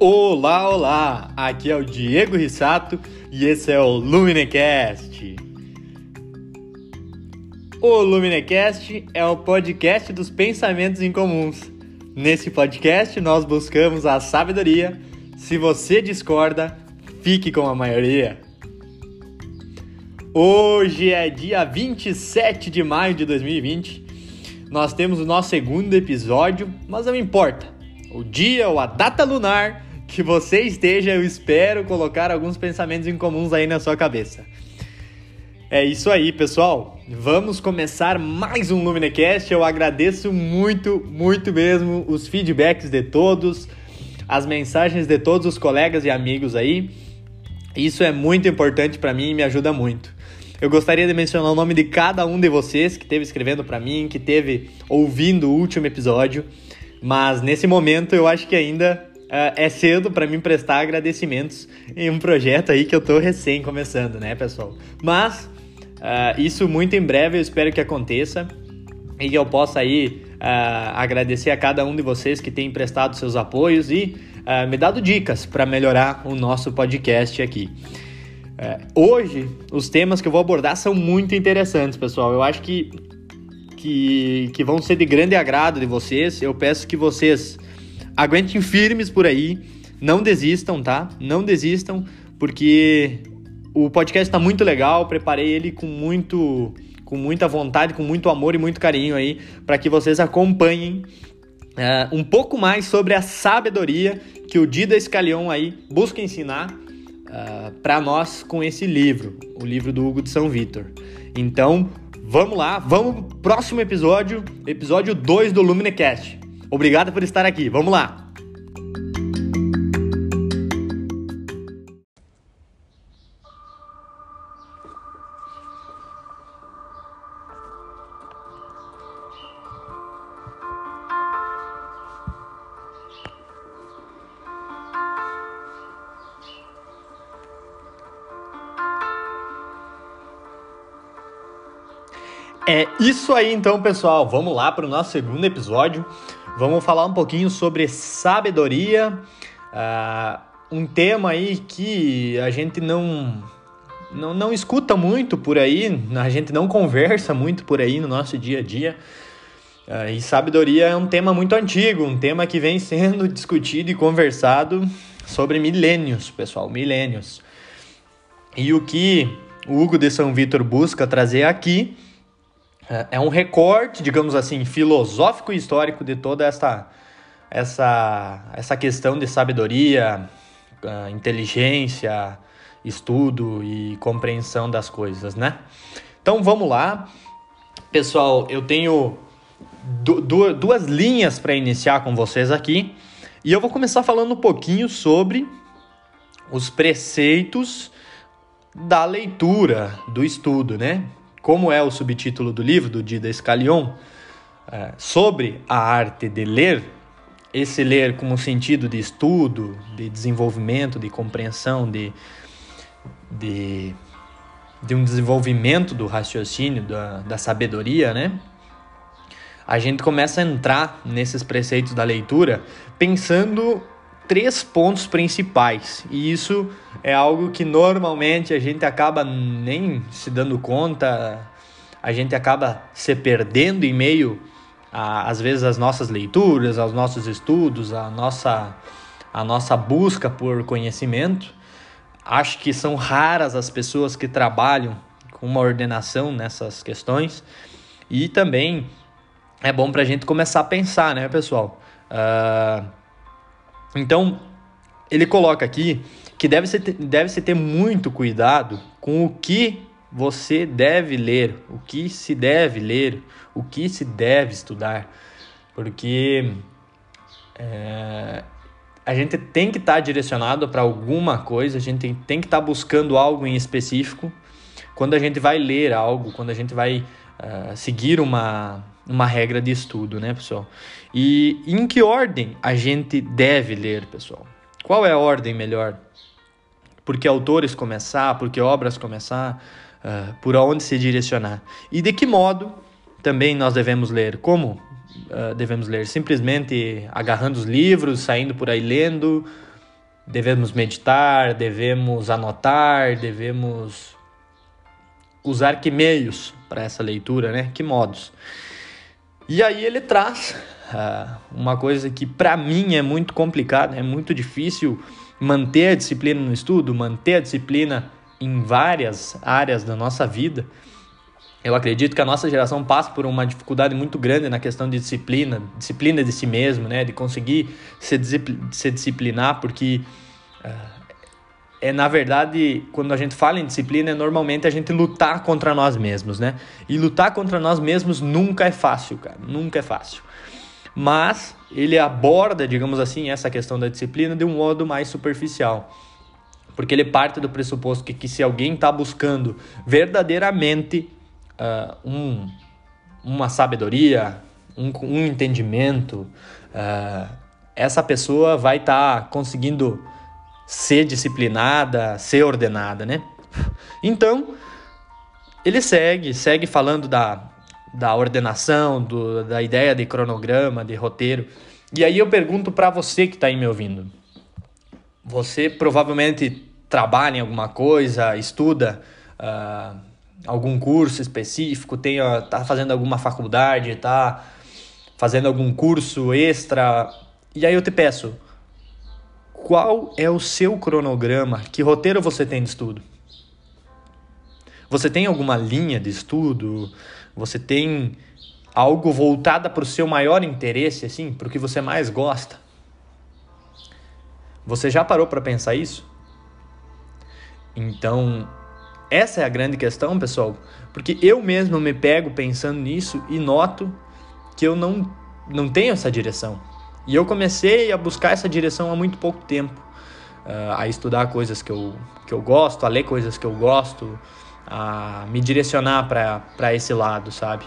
Olá, olá! Aqui é o Diego Rissato e esse é o Luminecast. O Luminecast é o podcast dos pensamentos incomuns. Nesse podcast nós buscamos a sabedoria. Se você discorda, fique com a maioria. Hoje é dia 27 de maio de 2020. Nós temos o nosso segundo episódio, mas não importa. O dia ou a data lunar que você esteja, eu espero colocar alguns pensamentos incomuns aí na sua cabeça. É isso aí, pessoal. Vamos começar mais um Luminecast. Eu agradeço muito, muito mesmo os feedbacks de todos, as mensagens de todos os colegas e amigos aí. Isso é muito importante para mim e me ajuda muito. Eu gostaria de mencionar o nome de cada um de vocês que esteve escrevendo para mim, que esteve ouvindo o último episódio, mas nesse momento eu acho que ainda uh, é cedo para mim prestar agradecimentos em um projeto aí que eu tô recém começando, né, pessoal? Mas uh, isso muito em breve eu espero que aconteça e que eu possa aí uh, agradecer a cada um de vocês que tem prestado seus apoios e me dado dicas para melhorar o nosso podcast aqui. hoje, os temas que eu vou abordar são muito interessantes, pessoal. Eu acho que, que, que vão ser de grande agrado de vocês. Eu peço que vocês aguentem firmes por aí, não desistam, tá? Não desistam, porque o podcast está muito legal, preparei ele com muito com muita vontade, com muito amor e muito carinho aí, para que vocês acompanhem uh, um pouco mais sobre a sabedoria que o Dida Escalion aí busca ensinar uh, é, para nós com esse livro, o livro do Hugo de São Vitor. Então, vamos lá, vamos pro próximo episódio, episódio 2 do Luminecast. Obrigado por estar aqui. Vamos lá. É isso aí então, pessoal. Vamos lá para o nosso segundo episódio. Vamos falar um pouquinho sobre sabedoria, uh, um tema aí que a gente não, não, não escuta muito por aí, a gente não conversa muito por aí no nosso dia a dia. Uh, e sabedoria é um tema muito antigo, um tema que vem sendo discutido e conversado sobre milênios, pessoal, milênios. E o que o Hugo de São Vitor busca trazer aqui é, é um recorte, digamos assim, filosófico e histórico de toda essa, essa, essa questão de sabedoria, ah, inteligência, estudo e compreensão das coisas, né? Então vamos lá. Pessoal, eu tenho duas linhas para iniciar com vocês aqui. E eu vou começar falando um pouquinho sobre os preceitos da leitura, do estudo, né? Como é o subtítulo do livro do Dida Scalion, é, sobre a arte de ler, esse ler como sentido de estudo, de desenvolvimento, de compreensão, de, de, de um desenvolvimento do raciocínio, da, da sabedoria, né? A gente começa a entrar nesses preceitos da leitura pensando três pontos principais. E isso é algo que normalmente a gente acaba nem se dando conta, a gente acaba se perdendo em meio a, às vezes às nossas leituras, aos nossos estudos, a nossa a nossa busca por conhecimento. Acho que são raras as pessoas que trabalham com uma ordenação nessas questões. E também é bom para a gente começar a pensar, né, pessoal? Uh, então, ele coloca aqui que deve se, deve -se ter muito cuidado com o que você deve ler, o que se deve ler, o que se deve estudar, porque é, a gente tem que estar tá direcionado para alguma coisa, a gente tem, tem que estar tá buscando algo em específico. Quando a gente vai ler algo, quando a gente vai uh, seguir uma, uma regra de estudo, né, pessoal? E em que ordem a gente deve ler, pessoal? Qual é a ordem melhor? Por que autores começar? Por que obras começar? Uh, por onde se direcionar? E de que modo também nós devemos ler? Como uh, devemos ler? Simplesmente agarrando os livros, saindo por aí lendo? devemos meditar, devemos anotar, devemos usar que meios para essa leitura, né? Que modos. E aí ele traz uh, uma coisa que para mim é muito complicada, é muito difícil manter a disciplina no estudo, manter a disciplina em várias áreas da nossa vida. Eu acredito que a nossa geração passa por uma dificuldade muito grande na questão de disciplina, disciplina de si mesmo, né? De conseguir se, se disciplinar, porque uh, é na verdade, quando a gente fala em disciplina, é normalmente a gente lutar contra nós mesmos, né? E lutar contra nós mesmos nunca é fácil, cara, nunca é fácil. Mas ele aborda, digamos assim, essa questão da disciplina de um modo mais superficial. Porque ele parte do pressuposto que, que se alguém está buscando verdadeiramente uh, um, uma sabedoria, um, um entendimento, uh, essa pessoa vai estar tá conseguindo ser disciplinada, ser ordenada, né? Então, ele segue, segue falando da, da ordenação, do, da ideia de cronograma, de roteiro. E aí eu pergunto para você que está aí me ouvindo. Você provavelmente trabalha em alguma coisa, estuda uh, algum curso específico, tem, uh, tá fazendo alguma faculdade, está fazendo algum curso extra. E aí eu te peço, qual é o seu cronograma? Que roteiro você tem de estudo? Você tem alguma linha de estudo? Você tem algo voltada para o seu maior interesse, assim, para o que você mais gosta? Você já parou para pensar isso? Então, essa é a grande questão, pessoal, porque eu mesmo me pego pensando nisso e noto que eu não, não tenho essa direção. E eu comecei a buscar essa direção há muito pouco tempo, uh, a estudar coisas que eu, que eu gosto, a ler coisas que eu gosto, a me direcionar para esse lado, sabe?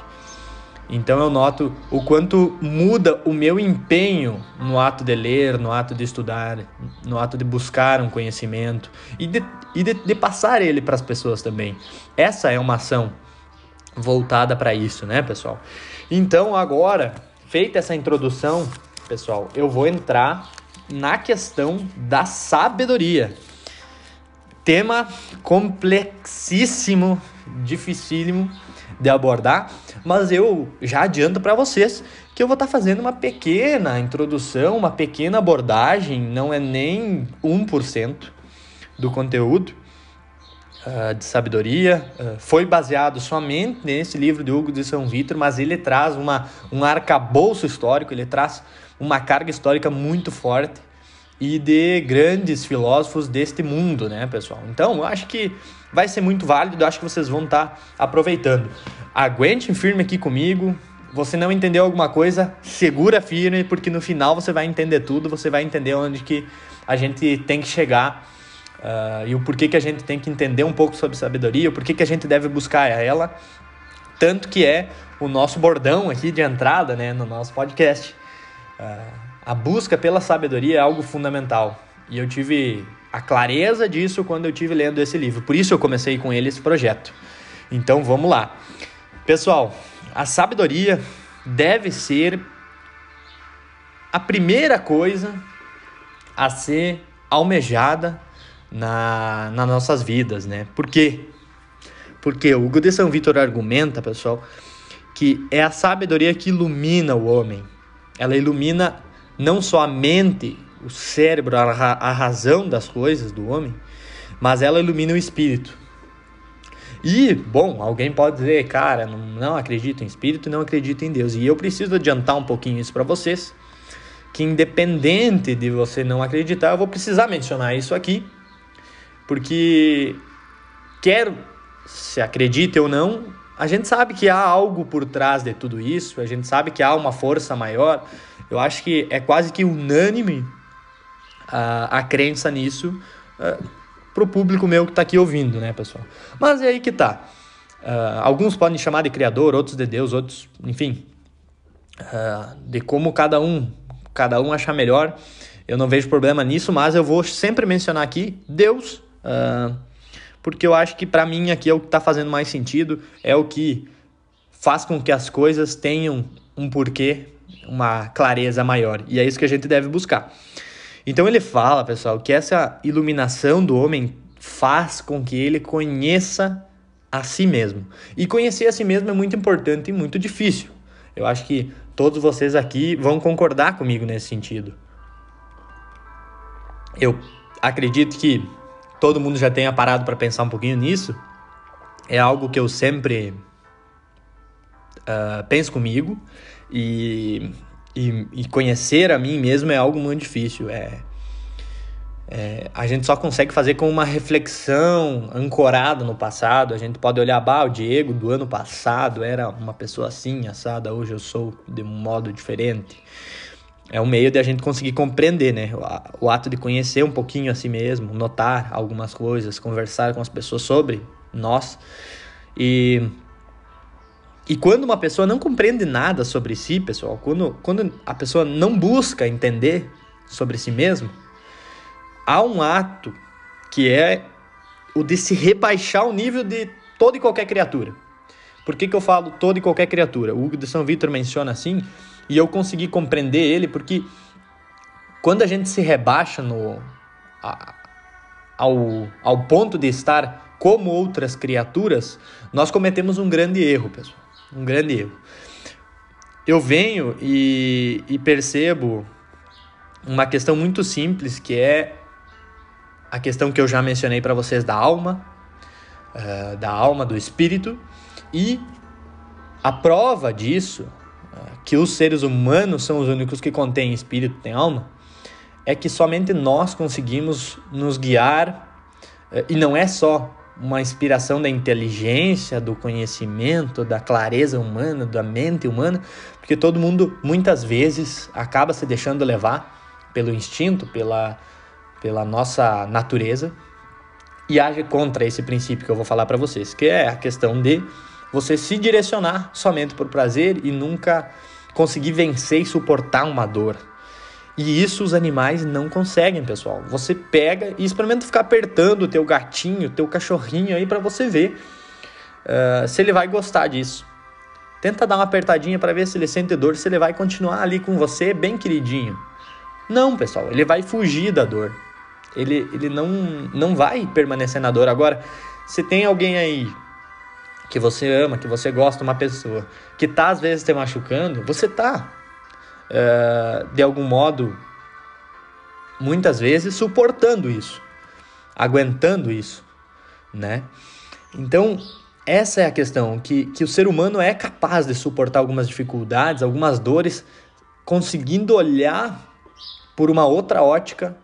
Então eu noto o quanto muda o meu empenho no ato de ler, no ato de estudar, no ato de buscar um conhecimento e de, e de, de passar ele para as pessoas também. Essa é uma ação voltada para isso, né, pessoal? Então agora, feita essa introdução, pessoal, eu vou entrar na questão da sabedoria. Tema complexíssimo, dificílimo de abordar, mas eu já adianto para vocês que eu vou estar tá fazendo uma pequena introdução, uma pequena abordagem, não é nem 1% do conteúdo uh, de sabedoria. Uh, foi baseado somente nesse livro de Hugo de São Vitor, mas ele traz uma, um arcabouço histórico, ele traz uma carga histórica muito forte e de grandes filósofos deste mundo, né, pessoal? Então, eu acho que vai ser muito válido, eu acho que vocês vão estar tá aproveitando. Aguente firme aqui comigo. Você não entendeu alguma coisa, segura firme, porque no final você vai entender tudo, você vai entender onde que a gente tem que chegar uh, e o porquê que a gente tem que entender um pouco sobre sabedoria, o porquê que a gente deve buscar ela, tanto que é o nosso bordão aqui de entrada, né, no nosso podcast. A busca pela sabedoria é algo fundamental. E eu tive a clareza disso quando eu tive lendo esse livro. Por isso eu comecei com ele esse projeto. Então vamos lá. Pessoal, a sabedoria deve ser a primeira coisa a ser almejada na, nas nossas vidas, né? Por quê? Porque o Hugo São Vitor argumenta, pessoal, que é a sabedoria que ilumina o homem. Ela ilumina não só a mente, o cérebro, a, a razão das coisas do homem, mas ela ilumina o espírito. E, bom, alguém pode dizer, cara, não, não acredito em espírito, não acredito em Deus. E eu preciso adiantar um pouquinho isso para vocês, que independente de você não acreditar, eu vou precisar mencionar isso aqui, porque quer se acredite ou não, a gente sabe que há algo por trás de tudo isso, a gente sabe que há uma força maior, eu acho que é quase que unânime a, a crença nisso uh, pro público meu que está aqui ouvindo, né, pessoal? Mas é aí que tá. Uh, alguns podem chamar de criador, outros de Deus, outros, enfim, uh, de como cada um, cada um achar melhor. Eu não vejo problema nisso, mas eu vou sempre mencionar aqui Deus, uh, porque eu acho que para mim aqui é o que está fazendo mais sentido, é o que faz com que as coisas tenham um porquê uma clareza maior. E é isso que a gente deve buscar. Então ele fala, pessoal, que essa iluminação do homem faz com que ele conheça a si mesmo. E conhecer a si mesmo é muito importante e muito difícil. Eu acho que todos vocês aqui vão concordar comigo nesse sentido. Eu acredito que todo mundo já tenha parado para pensar um pouquinho nisso. É algo que eu sempre uh, penso comigo e, e, e, conhecer a mim mesmo é algo muito difícil. É, é, a gente só consegue fazer com uma reflexão ancorada no passado. A gente pode olhar, bah, o Diego do ano passado era uma pessoa assim, assada, hoje eu sou de um modo diferente é um meio de a gente conseguir compreender, né? O ato de conhecer um pouquinho a si mesmo, notar algumas coisas, conversar com as pessoas sobre nós. E, e quando uma pessoa não compreende nada sobre si, pessoal, quando, quando a pessoa não busca entender sobre si mesmo, há um ato que é o de se rebaixar o nível de toda e qualquer criatura. Por que, que eu falo toda e qualquer criatura? O Hugo de São Vitor menciona assim e eu consegui compreender ele porque quando a gente se rebaixa no, a, ao, ao ponto de estar como outras criaturas, nós cometemos um grande erro, pessoal. Um grande erro. Eu venho e, e percebo uma questão muito simples que é a questão que eu já mencionei para vocês da alma, uh, da alma, do espírito, e a prova disso que os seres humanos são os únicos que contêm espírito, têm alma, é que somente nós conseguimos nos guiar, eh, e não é só uma inspiração da inteligência, do conhecimento, da clareza humana, da mente humana, porque todo mundo muitas vezes acaba se deixando levar pelo instinto, pela, pela nossa natureza e age contra esse princípio que eu vou falar para vocês, que é a questão de você se direcionar somente por prazer e nunca conseguir vencer e suportar uma dor. E isso os animais não conseguem, pessoal. Você pega e experimenta ficar apertando o teu gatinho, teu cachorrinho aí para você ver uh, se ele vai gostar disso. Tenta dar uma apertadinha para ver se ele sente dor, se ele vai continuar ali com você bem queridinho. Não, pessoal, ele vai fugir da dor. Ele, ele não, não vai permanecer na dor. Agora, se tem alguém aí que você ama, que você gosta de uma pessoa, que tá às vezes te machucando, você tá uh, de algum modo, muitas vezes suportando isso, aguentando isso, né? Então essa é a questão que, que o ser humano é capaz de suportar algumas dificuldades, algumas dores, conseguindo olhar por uma outra ótica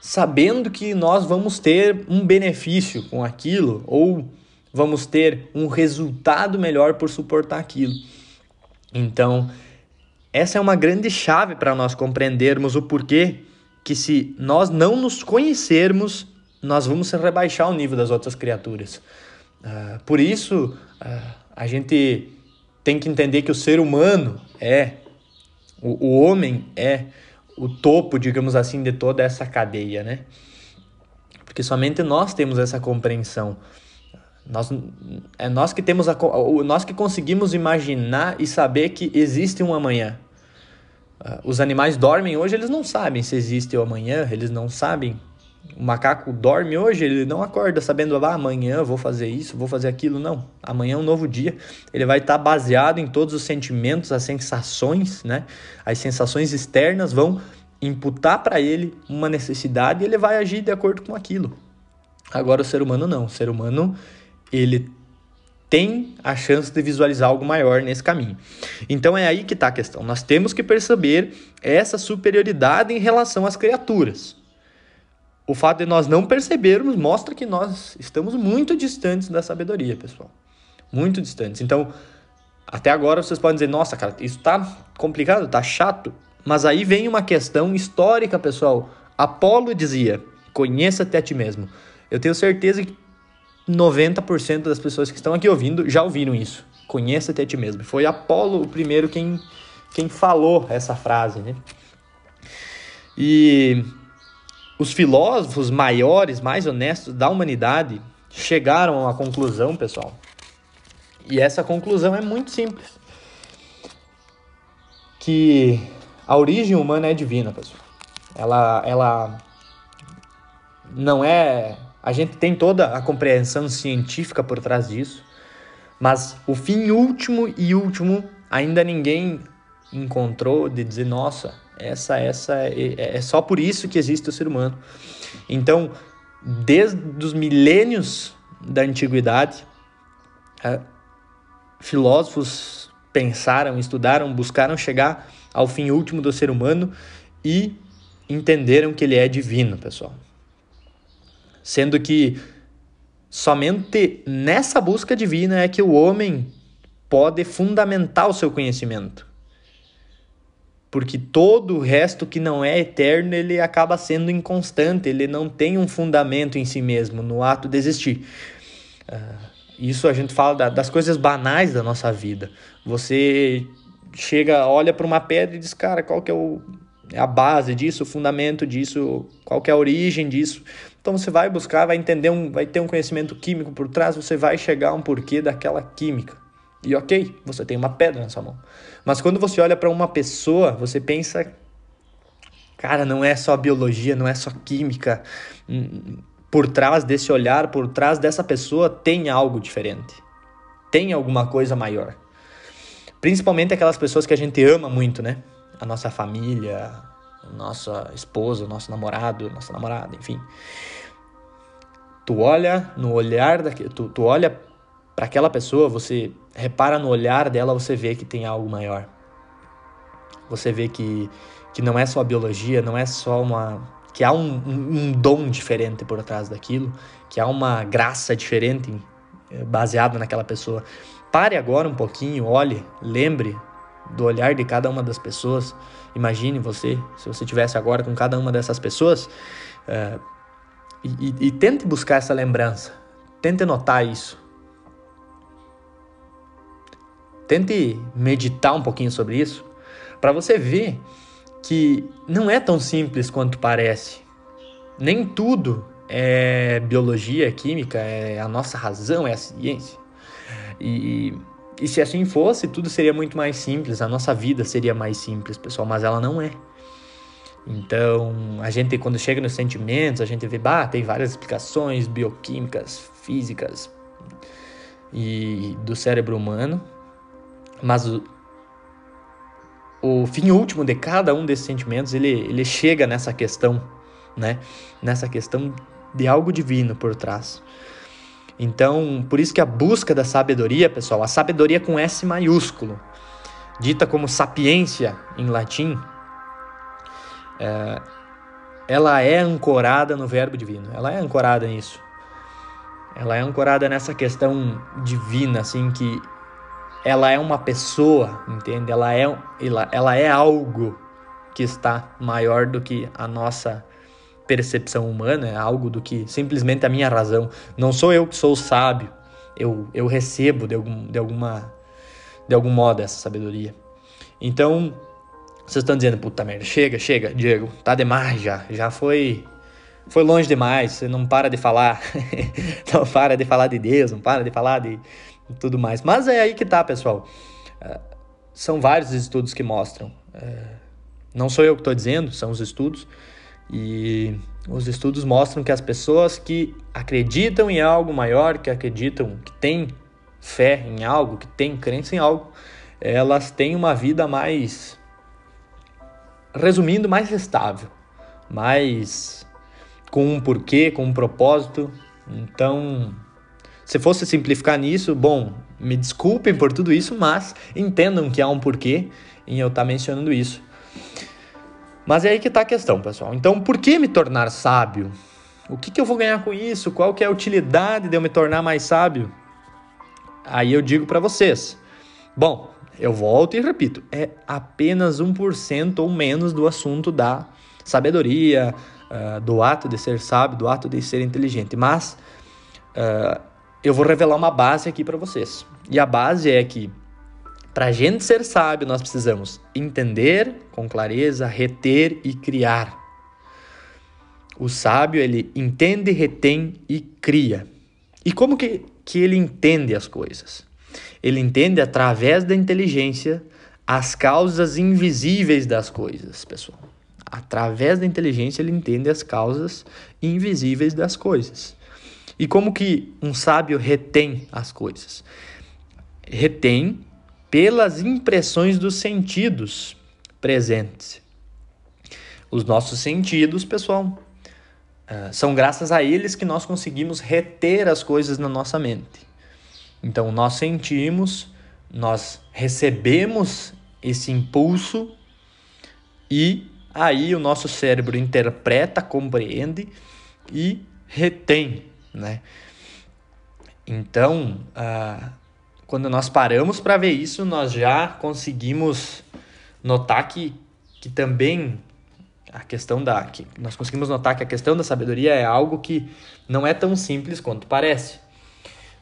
sabendo que nós vamos ter um benefício com aquilo ou vamos ter um resultado melhor por suportar aquilo. Então, essa é uma grande chave para nós compreendermos o porquê que se nós não nos conhecermos, nós vamos rebaixar o nível das outras criaturas. Uh, por isso, uh, a gente tem que entender que o ser humano é, o, o homem é o topo, digamos assim, de toda essa cadeia, né? Porque somente nós temos essa compreensão. Nós, é nós que temos a, nós que conseguimos imaginar e saber que existe um amanhã. Uh, os animais dormem hoje, eles não sabem se existe o amanhã, eles não sabem. O macaco dorme hoje, ele não acorda sabendo, ah, amanhã vou fazer isso, vou fazer aquilo. Não. Amanhã é um novo dia. Ele vai estar baseado em todos os sentimentos, as sensações, né? As sensações externas vão imputar para ele uma necessidade e ele vai agir de acordo com aquilo. Agora o ser humano não. O ser humano ele tem a chance de visualizar algo maior nesse caminho. Então é aí que está a questão. Nós temos que perceber essa superioridade em relação às criaturas. O fato de nós não percebermos mostra que nós estamos muito distantes da sabedoria, pessoal. Muito distantes. Então, até agora vocês podem dizer, nossa, cara, isso está complicado, está chato. Mas aí vem uma questão histórica, pessoal. Apolo dizia: conheça-te a ti mesmo. Eu tenho certeza que 90% das pessoas que estão aqui ouvindo já ouviram isso. Conheça-te a ti mesmo. Foi Apolo o primeiro quem, quem falou essa frase, né? E os filósofos maiores, mais honestos da humanidade chegaram a uma conclusão, pessoal. E essa conclusão é muito simples. Que a origem humana é divina, pessoal. ela, ela não é. A gente tem toda a compreensão científica por trás disso, mas o fim último e último ainda ninguém encontrou de dizer, nossa, essa, essa é, é só por isso que existe o ser humano. Então, desde os milênios da antiguidade, é, filósofos pensaram, estudaram, buscaram chegar ao fim último do ser humano e entenderam que ele é divino, pessoal. Sendo que somente nessa busca divina é que o homem pode fundamentar o seu conhecimento. Porque todo o resto que não é eterno, ele acaba sendo inconstante, ele não tem um fundamento em si mesmo, no ato de existir. Uh, isso a gente fala da, das coisas banais da nossa vida. Você chega, olha para uma pedra e diz, cara, qual que é o, a base disso, o fundamento disso, qual que é a origem disso. Então você vai buscar, vai entender, um, vai ter um conhecimento químico por trás, você vai chegar a um porquê daquela química. E ok, você tem uma pedra na sua mão. Mas quando você olha para uma pessoa, você pensa, cara, não é só biologia, não é só química. Hum, por trás desse olhar, por trás dessa pessoa, tem algo diferente. Tem alguma coisa maior. Principalmente aquelas pessoas que a gente ama muito, né? A nossa família, nossa esposa, nosso namorado, nossa namorada, enfim. Tu olha no olhar, da, tu, tu olha para aquela pessoa, você repara no olhar dela, você vê que tem algo maior. Você vê que, que não é só biologia, não é só uma. que há um, um, um dom diferente por trás daquilo, que há uma graça diferente eh, baseada naquela pessoa. Pare agora um pouquinho, olhe, lembre do olhar de cada uma das pessoas. Imagine você, se você tivesse agora com cada uma dessas pessoas, e, e, e tente buscar essa lembrança, tente notar isso. Tente meditar um pouquinho sobre isso, para você ver que não é tão simples quanto parece. Nem tudo é biologia, é química, é a nossa razão, é a ciência. E, e se assim fosse, tudo seria muito mais simples, a nossa vida seria mais simples, pessoal, mas ela não é. Então, a gente, quando chega nos sentimentos, a gente vê, bah, tem várias explicações bioquímicas, físicas e do cérebro humano, mas o, o fim último de cada um desses sentimentos, ele, ele chega nessa questão, né? Nessa questão de algo divino por trás. Então, por isso que a busca da sabedoria, pessoal, a sabedoria com S maiúsculo, dita como sapiência em latim, é, ela é ancorada no verbo divino. Ela é ancorada nisso. Ela é ancorada nessa questão divina, assim, que ela é uma pessoa, entende? Ela é, ela, ela é algo que está maior do que a nossa percepção humana, é algo do que simplesmente a minha razão. Não sou eu que sou sábio, eu, eu recebo de, algum, de, alguma, de algum modo essa sabedoria. Então, vocês estão dizendo, puta merda, chega, chega, Diego, tá demais já, já foi foi longe demais, você não para de falar, não para de falar de Deus, não para de falar de tudo mais. Mas é aí que tá, pessoal. Uh, são vários estudos que mostram. Uh, não sou eu que estou dizendo, são os estudos. E os estudos mostram que as pessoas que acreditam em algo maior, que acreditam, que têm fé em algo, que têm crença em algo, elas têm uma vida mais, resumindo, mais estável, mais com um porquê, com um propósito. Então, se fosse simplificar nisso, bom, me desculpem por tudo isso, mas entendam que há um porquê em eu estar mencionando isso. Mas é aí que está a questão, pessoal. Então, por que me tornar sábio? O que, que eu vou ganhar com isso? Qual que é a utilidade de eu me tornar mais sábio? Aí eu digo para vocês. Bom, eu volto e repito, é apenas 1% ou menos do assunto da sabedoria, uh, do ato de ser sábio, do ato de ser inteligente. Mas uh, eu vou revelar uma base aqui para vocês. E a base é que para a gente ser sábio, nós precisamos entender com clareza, reter e criar. O sábio, ele entende, retém e cria. E como que, que ele entende as coisas? Ele entende através da inteligência as causas invisíveis das coisas, pessoal. Através da inteligência ele entende as causas invisíveis das coisas. E como que um sábio retém as coisas? Retém pelas impressões dos sentidos presentes. Os nossos sentidos, pessoal, ah, são graças a eles que nós conseguimos reter as coisas na nossa mente. Então, nós sentimos, nós recebemos esse impulso e aí o nosso cérebro interpreta, compreende e retém, né? Então, uh, quando nós paramos para ver isso, nós já conseguimos notar que, que também a questão da que nós conseguimos notar que a questão da sabedoria é algo que não é tão simples quanto parece.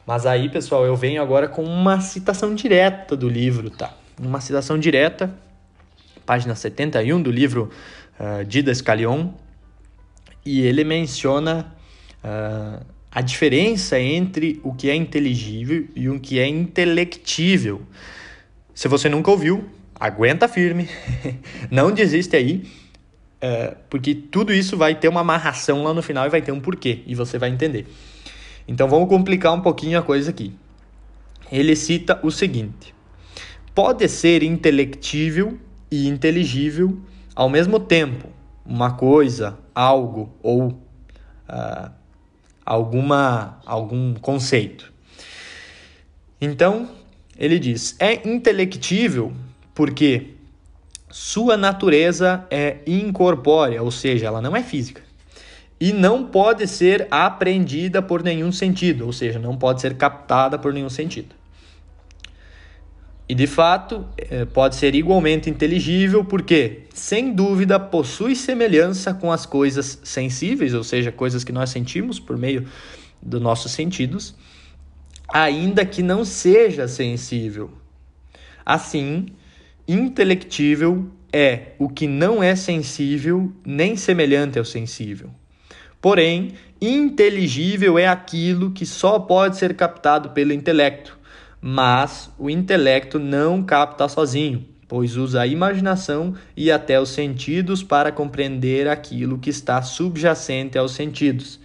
Mas aí, pessoal, eu venho agora com uma citação direta do livro, tá? Uma citação direta, página 71 do livro uh, Dida Scalion, e ele menciona uh, a diferença entre o que é inteligível e o que é intelectível. Se você nunca ouviu, aguenta firme, não desiste aí, é, porque tudo isso vai ter uma amarração lá no final e vai ter um porquê, e você vai entender. Então vamos complicar um pouquinho a coisa aqui. Ele cita o seguinte: pode ser intelectível e inteligível ao mesmo tempo uma coisa, algo ou uh, alguma algum conceito. Então ele diz é intelectível porque sua natureza é incorpórea, ou seja, ela não é física. E não pode ser aprendida por nenhum sentido, ou seja, não pode ser captada por nenhum sentido. E de fato, é, pode ser igualmente inteligível porque, sem dúvida, possui semelhança com as coisas sensíveis, ou seja, coisas que nós sentimos por meio dos nossos sentidos, ainda que não seja sensível. Assim, Intelectível é o que não é sensível nem semelhante ao sensível. Porém, inteligível é aquilo que só pode ser captado pelo intelecto, mas o intelecto não capta sozinho, pois usa a imaginação e até os sentidos para compreender aquilo que está subjacente aos sentidos.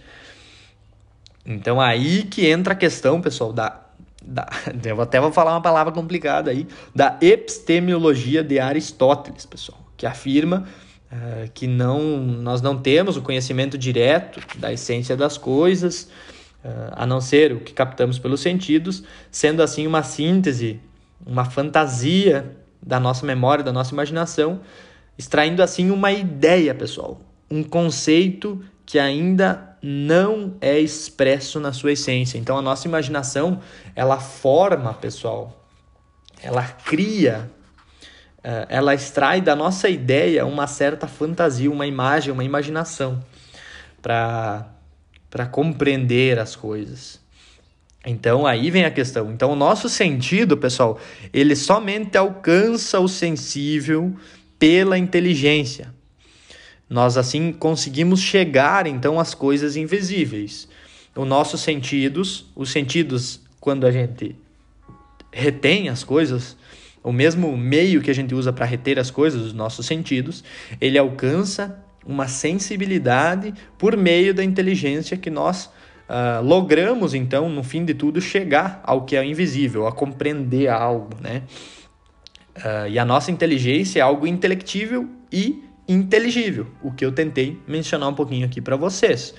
Então aí que entra a questão, pessoal, da da, eu até vou falar uma palavra complicada aí, da epistemologia de Aristóteles, pessoal, que afirma uh, que não, nós não temos o conhecimento direto da essência das coisas, a não ser o que captamos pelos sentidos, sendo assim uma síntese, uma fantasia da nossa memória, da nossa imaginação, extraindo assim uma ideia, pessoal, um conceito que ainda não é expresso na sua essência. Então a nossa imaginação, ela forma, pessoal, ela cria, eh, ela extrai da nossa ideia uma certa fantasia, uma imagem, uma imaginação para para compreender as coisas. Então aí vem a questão. Então o nosso sentido, pessoal, ele somente alcança o sensível pela inteligência. Nós assim conseguimos chegar então às coisas invisíveis. Os nossos sentidos, os sentidos quando a gente retém as coisas, o mesmo meio que a gente usa para reter as coisas, os nossos sentidos, ele alcança uma sensibilidade por meio da inteligência que nós uh, logramos, então, no fim de tudo, chegar ao que é invisível, a compreender algo, né? Uh, e a nossa inteligência é algo intelectível e inteligível, o que eu tentei mencionar um pouquinho aqui para vocês.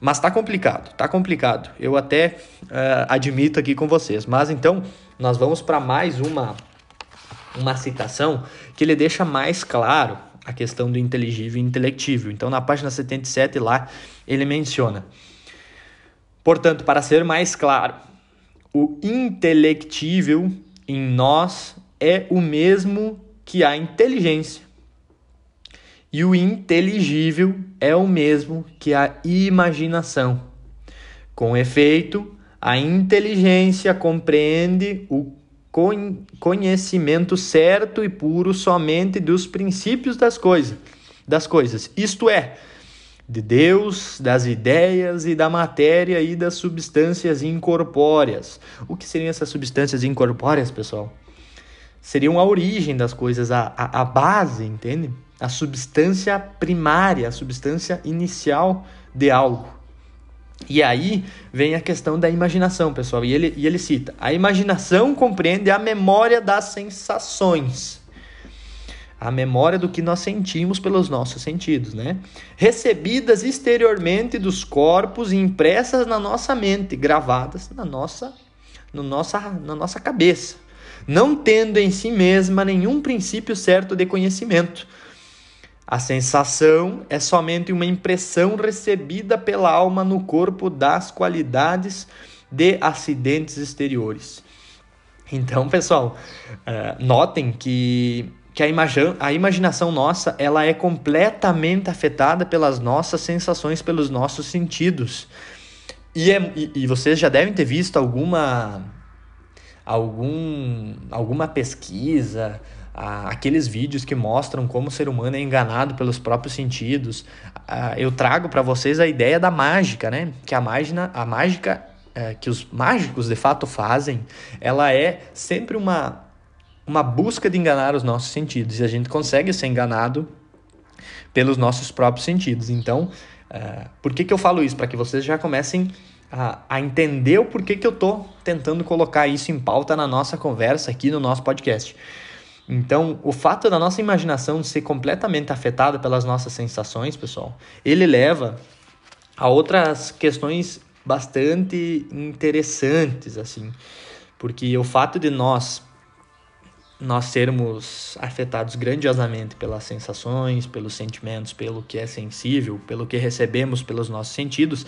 Mas tá complicado, tá complicado. Eu até uh, admito aqui com vocês. Mas então, nós vamos para mais uma uma citação que ele deixa mais claro a questão do inteligível e intelectível. Então, na página 77 lá, ele menciona: Portanto, para ser mais claro, o intelectível em nós é o mesmo que a inteligência e o inteligível é o mesmo que a imaginação. Com efeito, a inteligência compreende o conhecimento certo e puro somente dos princípios das coisas, das coisas, isto é, de Deus, das ideias e da matéria e das substâncias incorpóreas. O que seriam essas substâncias incorpóreas, pessoal? Seriam a origem das coisas, a, a, a base, entende? a substância primária, a substância inicial de algo. E aí vem a questão da imaginação, pessoal. E ele, e ele cita: a imaginação compreende a memória das sensações. A memória do que nós sentimos pelos nossos sentidos, né? Recebidas exteriormente dos corpos e impressas na nossa mente, gravadas na nossa, no nossa, na nossa cabeça, não tendo em si mesma nenhum princípio certo de conhecimento a sensação é somente uma impressão recebida pela alma no corpo das qualidades de acidentes exteriores. Então, pessoal, uh, notem que, que a, imagi a imaginação nossa ela é completamente afetada pelas nossas sensações, pelos nossos sentidos. E, é, e, e vocês já devem ter visto alguma, algum, alguma pesquisa, aqueles vídeos que mostram como o ser humano é enganado pelos próprios sentidos. eu trago para vocês a ideia da mágica, né? Que a mágica, a mágica é, que os mágicos de fato fazem, ela é sempre uma, uma busca de enganar os nossos sentidos. E a gente consegue ser enganado pelos nossos próprios sentidos. Então, é, por que, que eu falo isso? Para que vocês já comecem a, a entender o porquê que eu estou tentando colocar isso em pauta na nossa conversa aqui no nosso podcast. Então, o fato da nossa imaginação ser completamente afetada pelas nossas sensações, pessoal, ele leva a outras questões bastante interessantes, assim, porque o fato de nós nós sermos afetados grandiosamente pelas sensações, pelos sentimentos, pelo que é sensível, pelo que recebemos pelos nossos sentidos,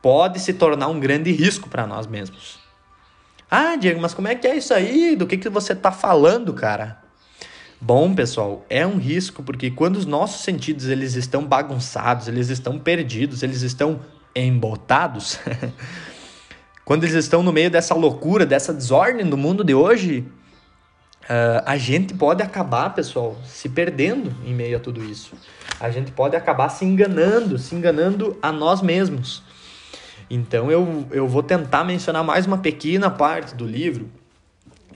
pode se tornar um grande risco para nós mesmos. Ah, Diego, mas como é que é isso aí? Do que, que você está falando, cara? Bom, pessoal, é um risco porque quando os nossos sentidos eles estão bagunçados, eles estão perdidos, eles estão embotados, quando eles estão no meio dessa loucura, dessa desordem do mundo de hoje, uh, a gente pode acabar, pessoal, se perdendo em meio a tudo isso. A gente pode acabar se enganando, se enganando a nós mesmos. Então eu, eu vou tentar mencionar mais uma pequena parte do livro,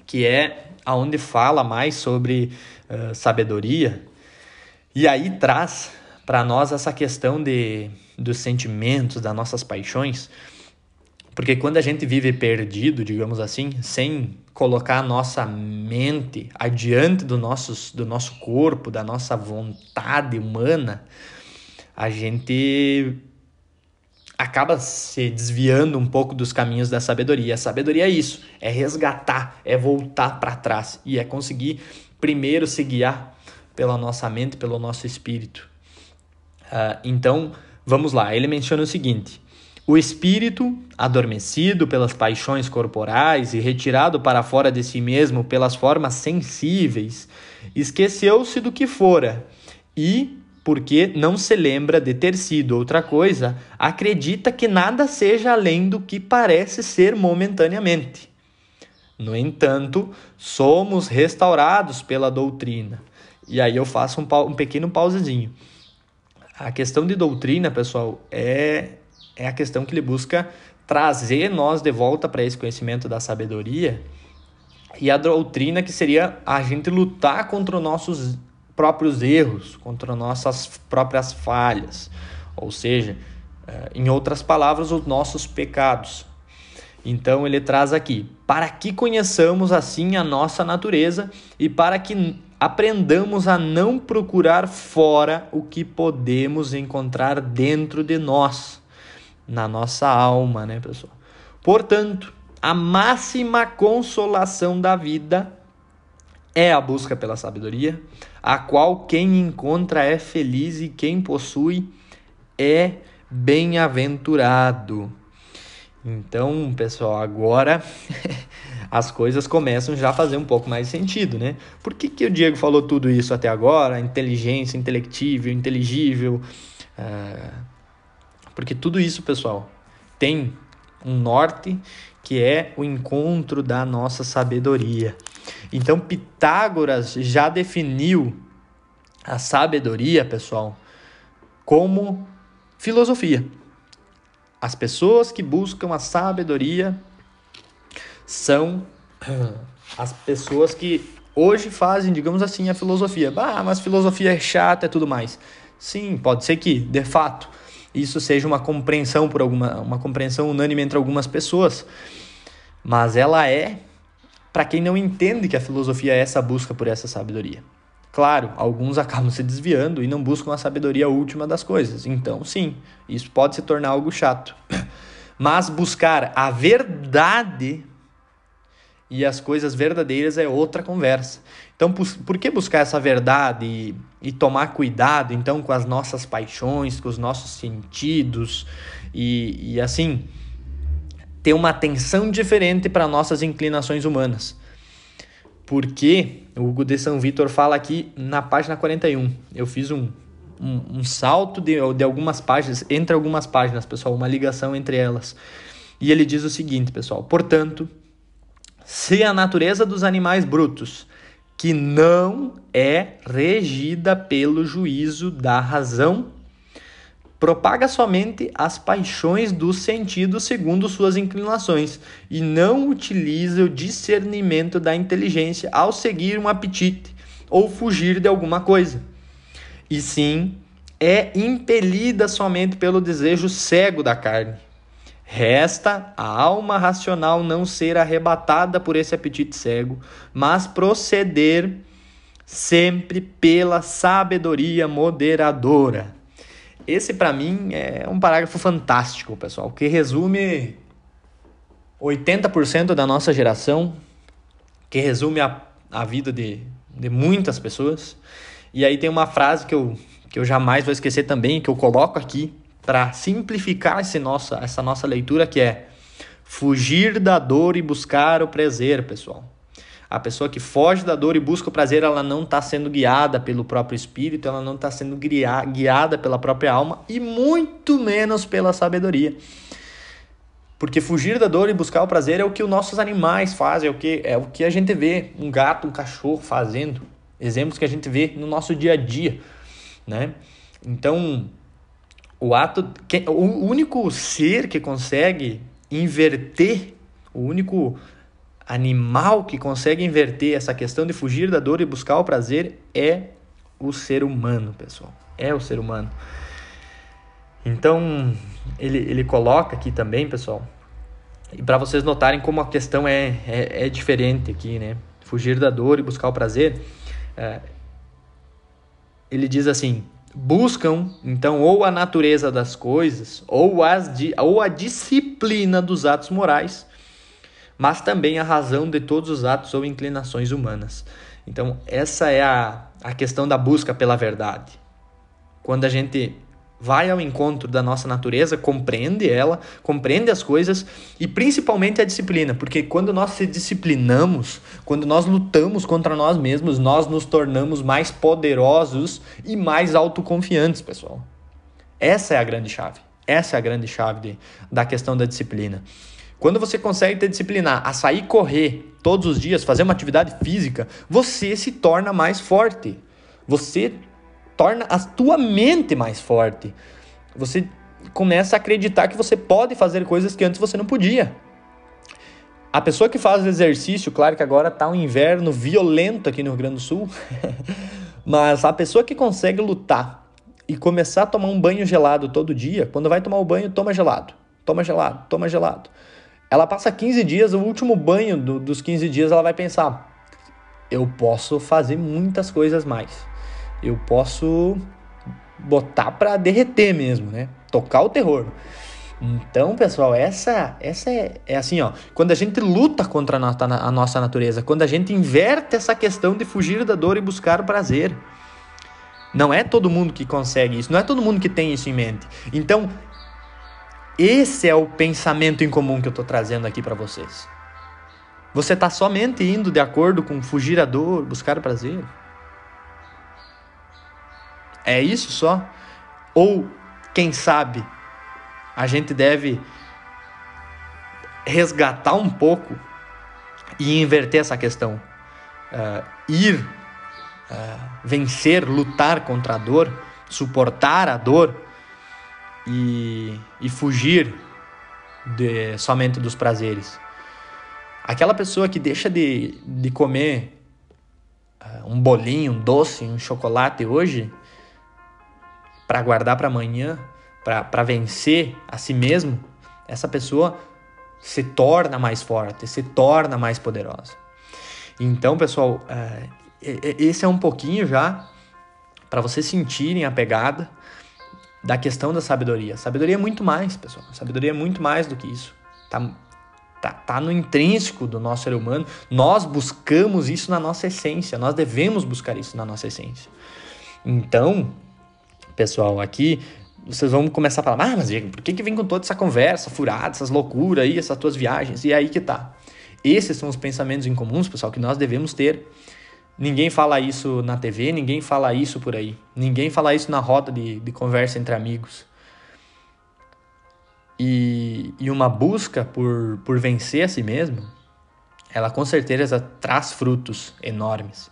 que é aonde fala mais sobre uh, sabedoria. E aí traz para nós essa questão de, dos sentimentos, das nossas paixões. Porque quando a gente vive perdido, digamos assim, sem colocar a nossa mente adiante do, nossos, do nosso corpo, da nossa vontade humana, a gente acaba se desviando um pouco dos caminhos da sabedoria. A sabedoria é isso, é resgatar, é voltar para trás e é conseguir primeiro se guiar pela nossa mente, pelo nosso espírito. Uh, então, vamos lá. Ele menciona o seguinte: o espírito, adormecido pelas paixões corporais e retirado para fora de si mesmo pelas formas sensíveis, esqueceu-se do que fora e porque não se lembra de ter sido outra coisa, acredita que nada seja além do que parece ser momentaneamente. No entanto, somos restaurados pela doutrina. E aí eu faço um, um pequeno pausezinho. A questão de doutrina, pessoal, é, é a questão que ele busca trazer nós de volta para esse conhecimento da sabedoria. E a doutrina que seria a gente lutar contra os nossos próprios erros, contra nossas próprias falhas, ou seja, eh, em outras palavras, os nossos pecados. Então ele traz aqui: para que conheçamos assim a nossa natureza e para que aprendamos a não procurar fora o que podemos encontrar dentro de nós, na nossa alma, né, pessoal? Portanto, a máxima consolação da vida é a busca pela sabedoria, a qual quem encontra é feliz e quem possui é bem-aventurado. Então, pessoal, agora as coisas começam já a fazer um pouco mais sentido, né? Por que, que o Diego falou tudo isso até agora? Inteligência, intelectível, inteligível. Uh, porque tudo isso, pessoal, tem um norte que é o encontro da nossa sabedoria. Então, Pitágoras já definiu a sabedoria, pessoal, como filosofia. As pessoas que buscam a sabedoria são as pessoas que hoje fazem, digamos assim, a filosofia. Ah, mas filosofia é chata e tudo mais. Sim, pode ser que, de fato, isso seja uma compreensão por alguma uma compreensão unânime entre algumas pessoas, mas ela é para quem não entende que a filosofia é essa busca por essa sabedoria. Claro, alguns acabam se desviando e não buscam a sabedoria última das coisas. Então, sim, isso pode se tornar algo chato. Mas buscar a verdade e as coisas verdadeiras é outra conversa. Então, por que buscar essa verdade e, e, tomar cuidado, então, com as nossas paixões, com os nossos sentidos e, e assim, ter uma atenção diferente para nossas inclinações humanas? Porque o Hugo de São Vitor fala aqui na página 41. Eu fiz um, um, um salto de, de algumas páginas, entre algumas páginas, pessoal, uma ligação entre elas. E ele diz o seguinte, pessoal: portanto se a natureza dos animais brutos, que não é regida pelo juízo da razão, propaga somente as paixões dos sentidos segundo suas inclinações e não utiliza o discernimento da inteligência ao seguir um apetite ou fugir de alguma coisa. E sim, é impelida somente pelo desejo cego da carne Resta a alma racional não ser arrebatada por esse apetite cego, mas proceder sempre pela sabedoria moderadora. Esse para mim é um parágrafo fantástico, pessoal, que resume 80% da nossa geração, que resume a, a vida de, de muitas pessoas. E aí tem uma frase que eu, que eu jamais vou esquecer também, que eu coloco aqui, para simplificar esse nossa, essa nossa leitura, que é fugir da dor e buscar o prazer, pessoal. A pessoa que foge da dor e busca o prazer, ela não está sendo guiada pelo próprio espírito, ela não está sendo guiada pela própria alma e muito menos pela sabedoria. Porque fugir da dor e buscar o prazer é o que os nossos animais fazem, é o que, é o que a gente vê um gato, um cachorro fazendo. Exemplos que a gente vê no nosso dia a dia, né? Então, o ato. O único ser que consegue inverter, o único animal que consegue inverter essa questão de fugir da dor e buscar o prazer é o ser humano, pessoal. É o ser humano. Então, ele, ele coloca aqui também, pessoal, e para vocês notarem como a questão é, é, é, diferente aqui, né? Fugir da dor e buscar o prazer. É, ele diz assim: buscam então ou a natureza das coisas ou, as ou a disciplina dos atos morais, mas também a razão de todos os atos ou inclinações humanas. Então, essa é a, a questão da busca pela verdade. Quando a gente vai ao encontro da nossa natureza, compreende ela, compreende as coisas e principalmente a disciplina, porque quando nós se disciplinamos, quando nós lutamos contra nós mesmos, nós nos tornamos mais poderosos e mais autoconfiantes, pessoal. Essa é a grande chave. Essa é a grande chave de, da questão da disciplina. Quando você consegue te disciplinar a sair correr todos os dias, fazer uma atividade física, você se torna mais forte. Você torna a tua mente mais forte. Você começa a acreditar que você pode fazer coisas que antes você não podia. A pessoa que faz exercício, claro que agora está um inverno violento aqui no Rio Grande do Sul, mas a pessoa que consegue lutar e começar a tomar um banho gelado todo dia, quando vai tomar o banho, toma gelado, toma gelado, toma gelado. Ela passa 15 dias, o último banho do, dos 15 dias, ela vai pensar: eu posso fazer muitas coisas mais eu posso botar para derreter mesmo, né? Tocar o terror. Então, pessoal, essa essa é, é assim, ó. Quando a gente luta contra a nossa, natureza, quando a gente inverte essa questão de fugir da dor e buscar o prazer. Não é todo mundo que consegue isso, não é todo mundo que tem isso em mente. Então, esse é o pensamento em comum que eu estou trazendo aqui para vocês. Você está somente indo de acordo com fugir a dor, buscar prazer? É isso só? Ou, quem sabe, a gente deve resgatar um pouco e inverter essa questão? Uh, ir, uh, vencer, lutar contra a dor, suportar a dor e, e fugir de, somente dos prazeres. Aquela pessoa que deixa de, de comer uh, um bolinho, um doce, um chocolate hoje para guardar para amanhã, para vencer a si mesmo, essa pessoa se torna mais forte, se torna mais poderosa. Então, pessoal, uh, esse é um pouquinho já para vocês sentirem a pegada da questão da sabedoria. Sabedoria é muito mais, pessoal. Sabedoria é muito mais do que isso. Tá, tá, tá no intrínseco do nosso ser humano. Nós buscamos isso na nossa essência. Nós devemos buscar isso na nossa essência. Então, pessoal, aqui vocês vão começar a falar, ah, mas Diego, por que, que vem com toda essa conversa furada, essas loucuras aí, essas tuas viagens? E aí que tá. Esses são os pensamentos incomuns, pessoal, que nós devemos ter Ninguém fala isso na TV, ninguém fala isso por aí. Ninguém fala isso na roda de, de conversa entre amigos. E, e uma busca por, por vencer a si mesmo, ela com certeza traz frutos enormes.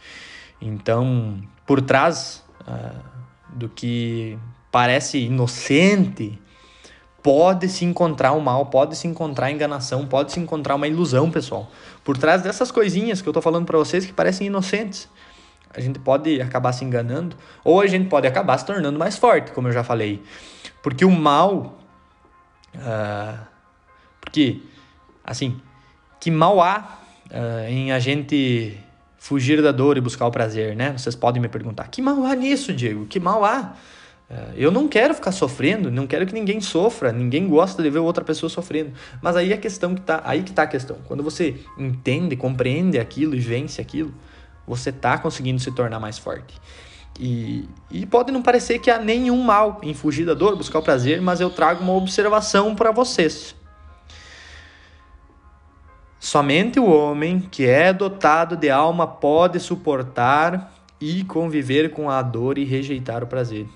Então, por trás uh, do que parece inocente, pode se encontrar o mal, pode se encontrar a enganação, pode se encontrar uma ilusão, pessoal. Por trás dessas coisinhas que eu tô falando para vocês que parecem inocentes, a gente pode acabar se enganando ou a gente pode acabar se tornando mais forte, como eu já falei. Porque o mal. Uh, porque, assim, que mal há uh, em a gente fugir da dor e buscar o prazer, né? Vocês podem me perguntar: que mal há nisso, Diego? Que mal há? É, eu não quero ficar sofrendo, não quero que ninguém sofra, ninguém gosta de ver outra pessoa sofrendo. Mas aí a questão que tá, aí que tá a questão. Quando você entende, compreende aquilo e vence aquilo, você tá conseguindo se tornar mais forte. E, e pode não parecer que há nenhum mal em fugir da dor, buscar o prazer, mas eu trago uma observação para vocês. Somente o homem que é dotado de alma pode suportar e conviver com a dor e rejeitar o prazer.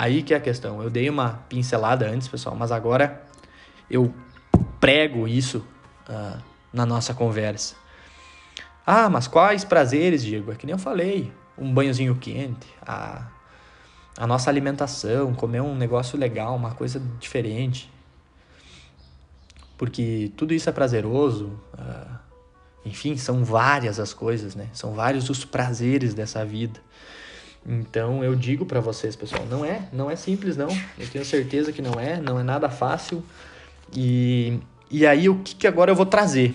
Aí que é a questão. Eu dei uma pincelada antes, pessoal, mas agora eu prego isso uh, na nossa conversa. Ah, mas quais prazeres, Diego? É que nem eu falei. Um banhozinho quente, a, a nossa alimentação, comer um negócio legal, uma coisa diferente. Porque tudo isso é prazeroso. Uh, enfim, são várias as coisas, né? São vários os prazeres dessa vida. Então eu digo para vocês, pessoal, não é, não é simples não. Eu tenho certeza que não é, não é nada fácil. E, e aí o que, que agora eu vou trazer?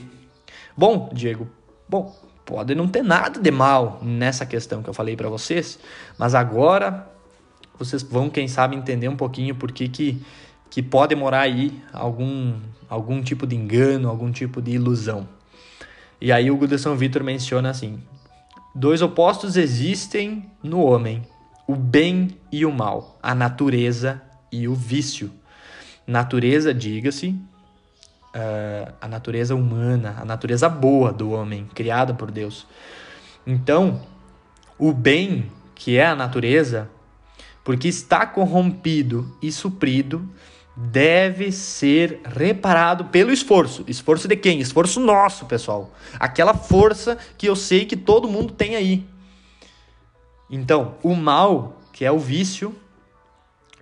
Bom, Diego, bom, pode não ter nada de mal nessa questão que eu falei para vocês, mas agora vocês vão, quem sabe, entender um pouquinho por que, que, que pode morar aí algum, algum tipo de engano, algum tipo de ilusão. E aí o Guderson Vitor menciona assim: Dois opostos existem no homem: o bem e o mal, a natureza e o vício. Natureza, diga-se, uh, a natureza humana, a natureza boa do homem, criada por Deus. Então, o bem, que é a natureza, porque está corrompido e suprido, deve ser reparado pelo esforço. Esforço de quem? Esforço nosso, pessoal. Aquela força que eu sei que todo mundo tem aí. Então, o mal, que é o vício,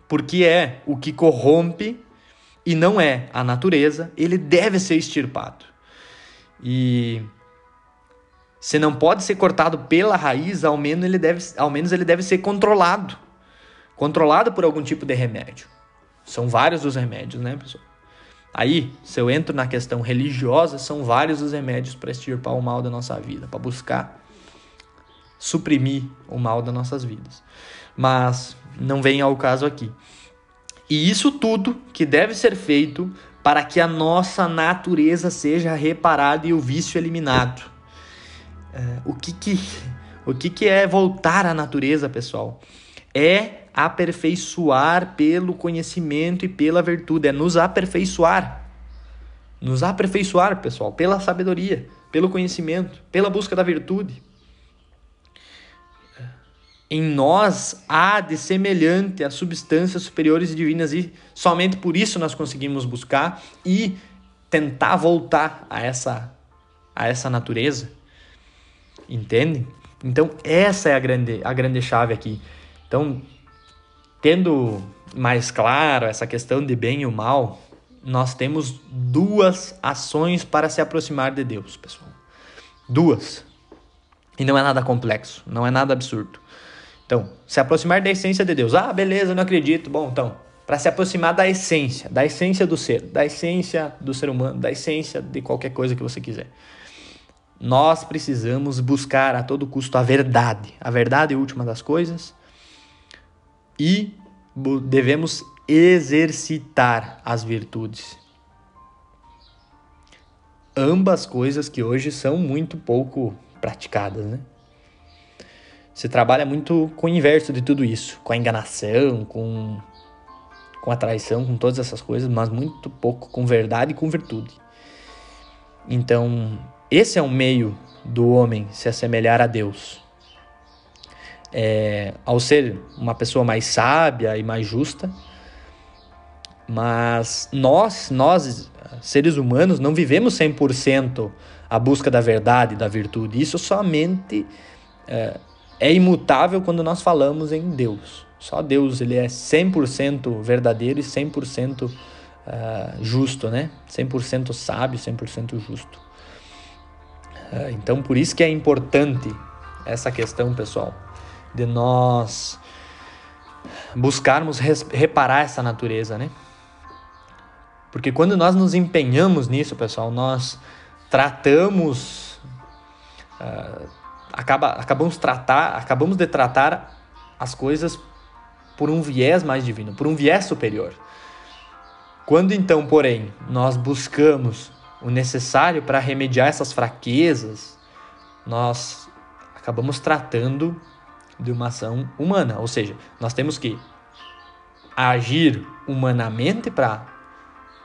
porque é o que corrompe e não é a natureza, ele deve ser extirpado. E se não pode ser cortado pela raiz, ao menos ele deve, ao menos ele deve ser controlado. Controlado por algum tipo de remédio. São vários os remédios, né, pessoal? Aí, se eu entro na questão religiosa, são vários os remédios para extirpar o mal da nossa vida, para buscar suprimir o mal das nossas vidas. Mas não vem ao caso aqui. E isso tudo que deve ser feito para que a nossa natureza seja reparada e o vício eliminado. É, o que que, o que que é voltar à natureza, pessoal? É aperfeiçoar pelo conhecimento e pela virtude, é nos aperfeiçoar. Nos aperfeiçoar, pessoal, pela sabedoria, pelo conhecimento, pela busca da virtude. Em nós há de semelhante às substâncias superiores e divinas e somente por isso nós conseguimos buscar e tentar voltar a essa a essa natureza. Entende? Então essa é a grande a grande chave aqui. Então Tendo mais claro essa questão de bem e o mal, nós temos duas ações para se aproximar de Deus, pessoal. Duas. E não é nada complexo, não é nada absurdo. Então, se aproximar da essência de Deus. Ah, beleza, não acredito. Bom, então, para se aproximar da essência, da essência do ser, da essência do ser humano, da essência de qualquer coisa que você quiser. Nós precisamos buscar a todo custo a verdade, a verdade última das coisas, e devemos exercitar as virtudes. Ambas coisas que hoje são muito pouco praticadas, né? Você trabalha muito com o inverso de tudo isso, com a enganação, com, com a traição, com todas essas coisas, mas muito pouco com verdade e com virtude. Então, esse é um meio do homem se assemelhar a Deus. É, ao ser uma pessoa mais sábia e mais justa, mas nós, nós seres humanos, não vivemos 100% a busca da verdade, da virtude. Isso somente é, é imutável quando nós falamos em Deus. Só Deus ele é 100% verdadeiro e 100% uh, é, justo, né? 100% sábio, 100% justo. Uh, então, por isso que é importante essa questão, pessoal, de nós buscarmos reparar essa natureza, né? Porque quando nós nos empenhamos nisso, pessoal, nós tratamos. Uh, acaba, acabamos, tratar, acabamos de tratar as coisas por um viés mais divino, por um viés superior. Quando então, porém, nós buscamos o necessário para remediar essas fraquezas, nós acabamos tratando de uma ação humana, ou seja, nós temos que agir humanamente para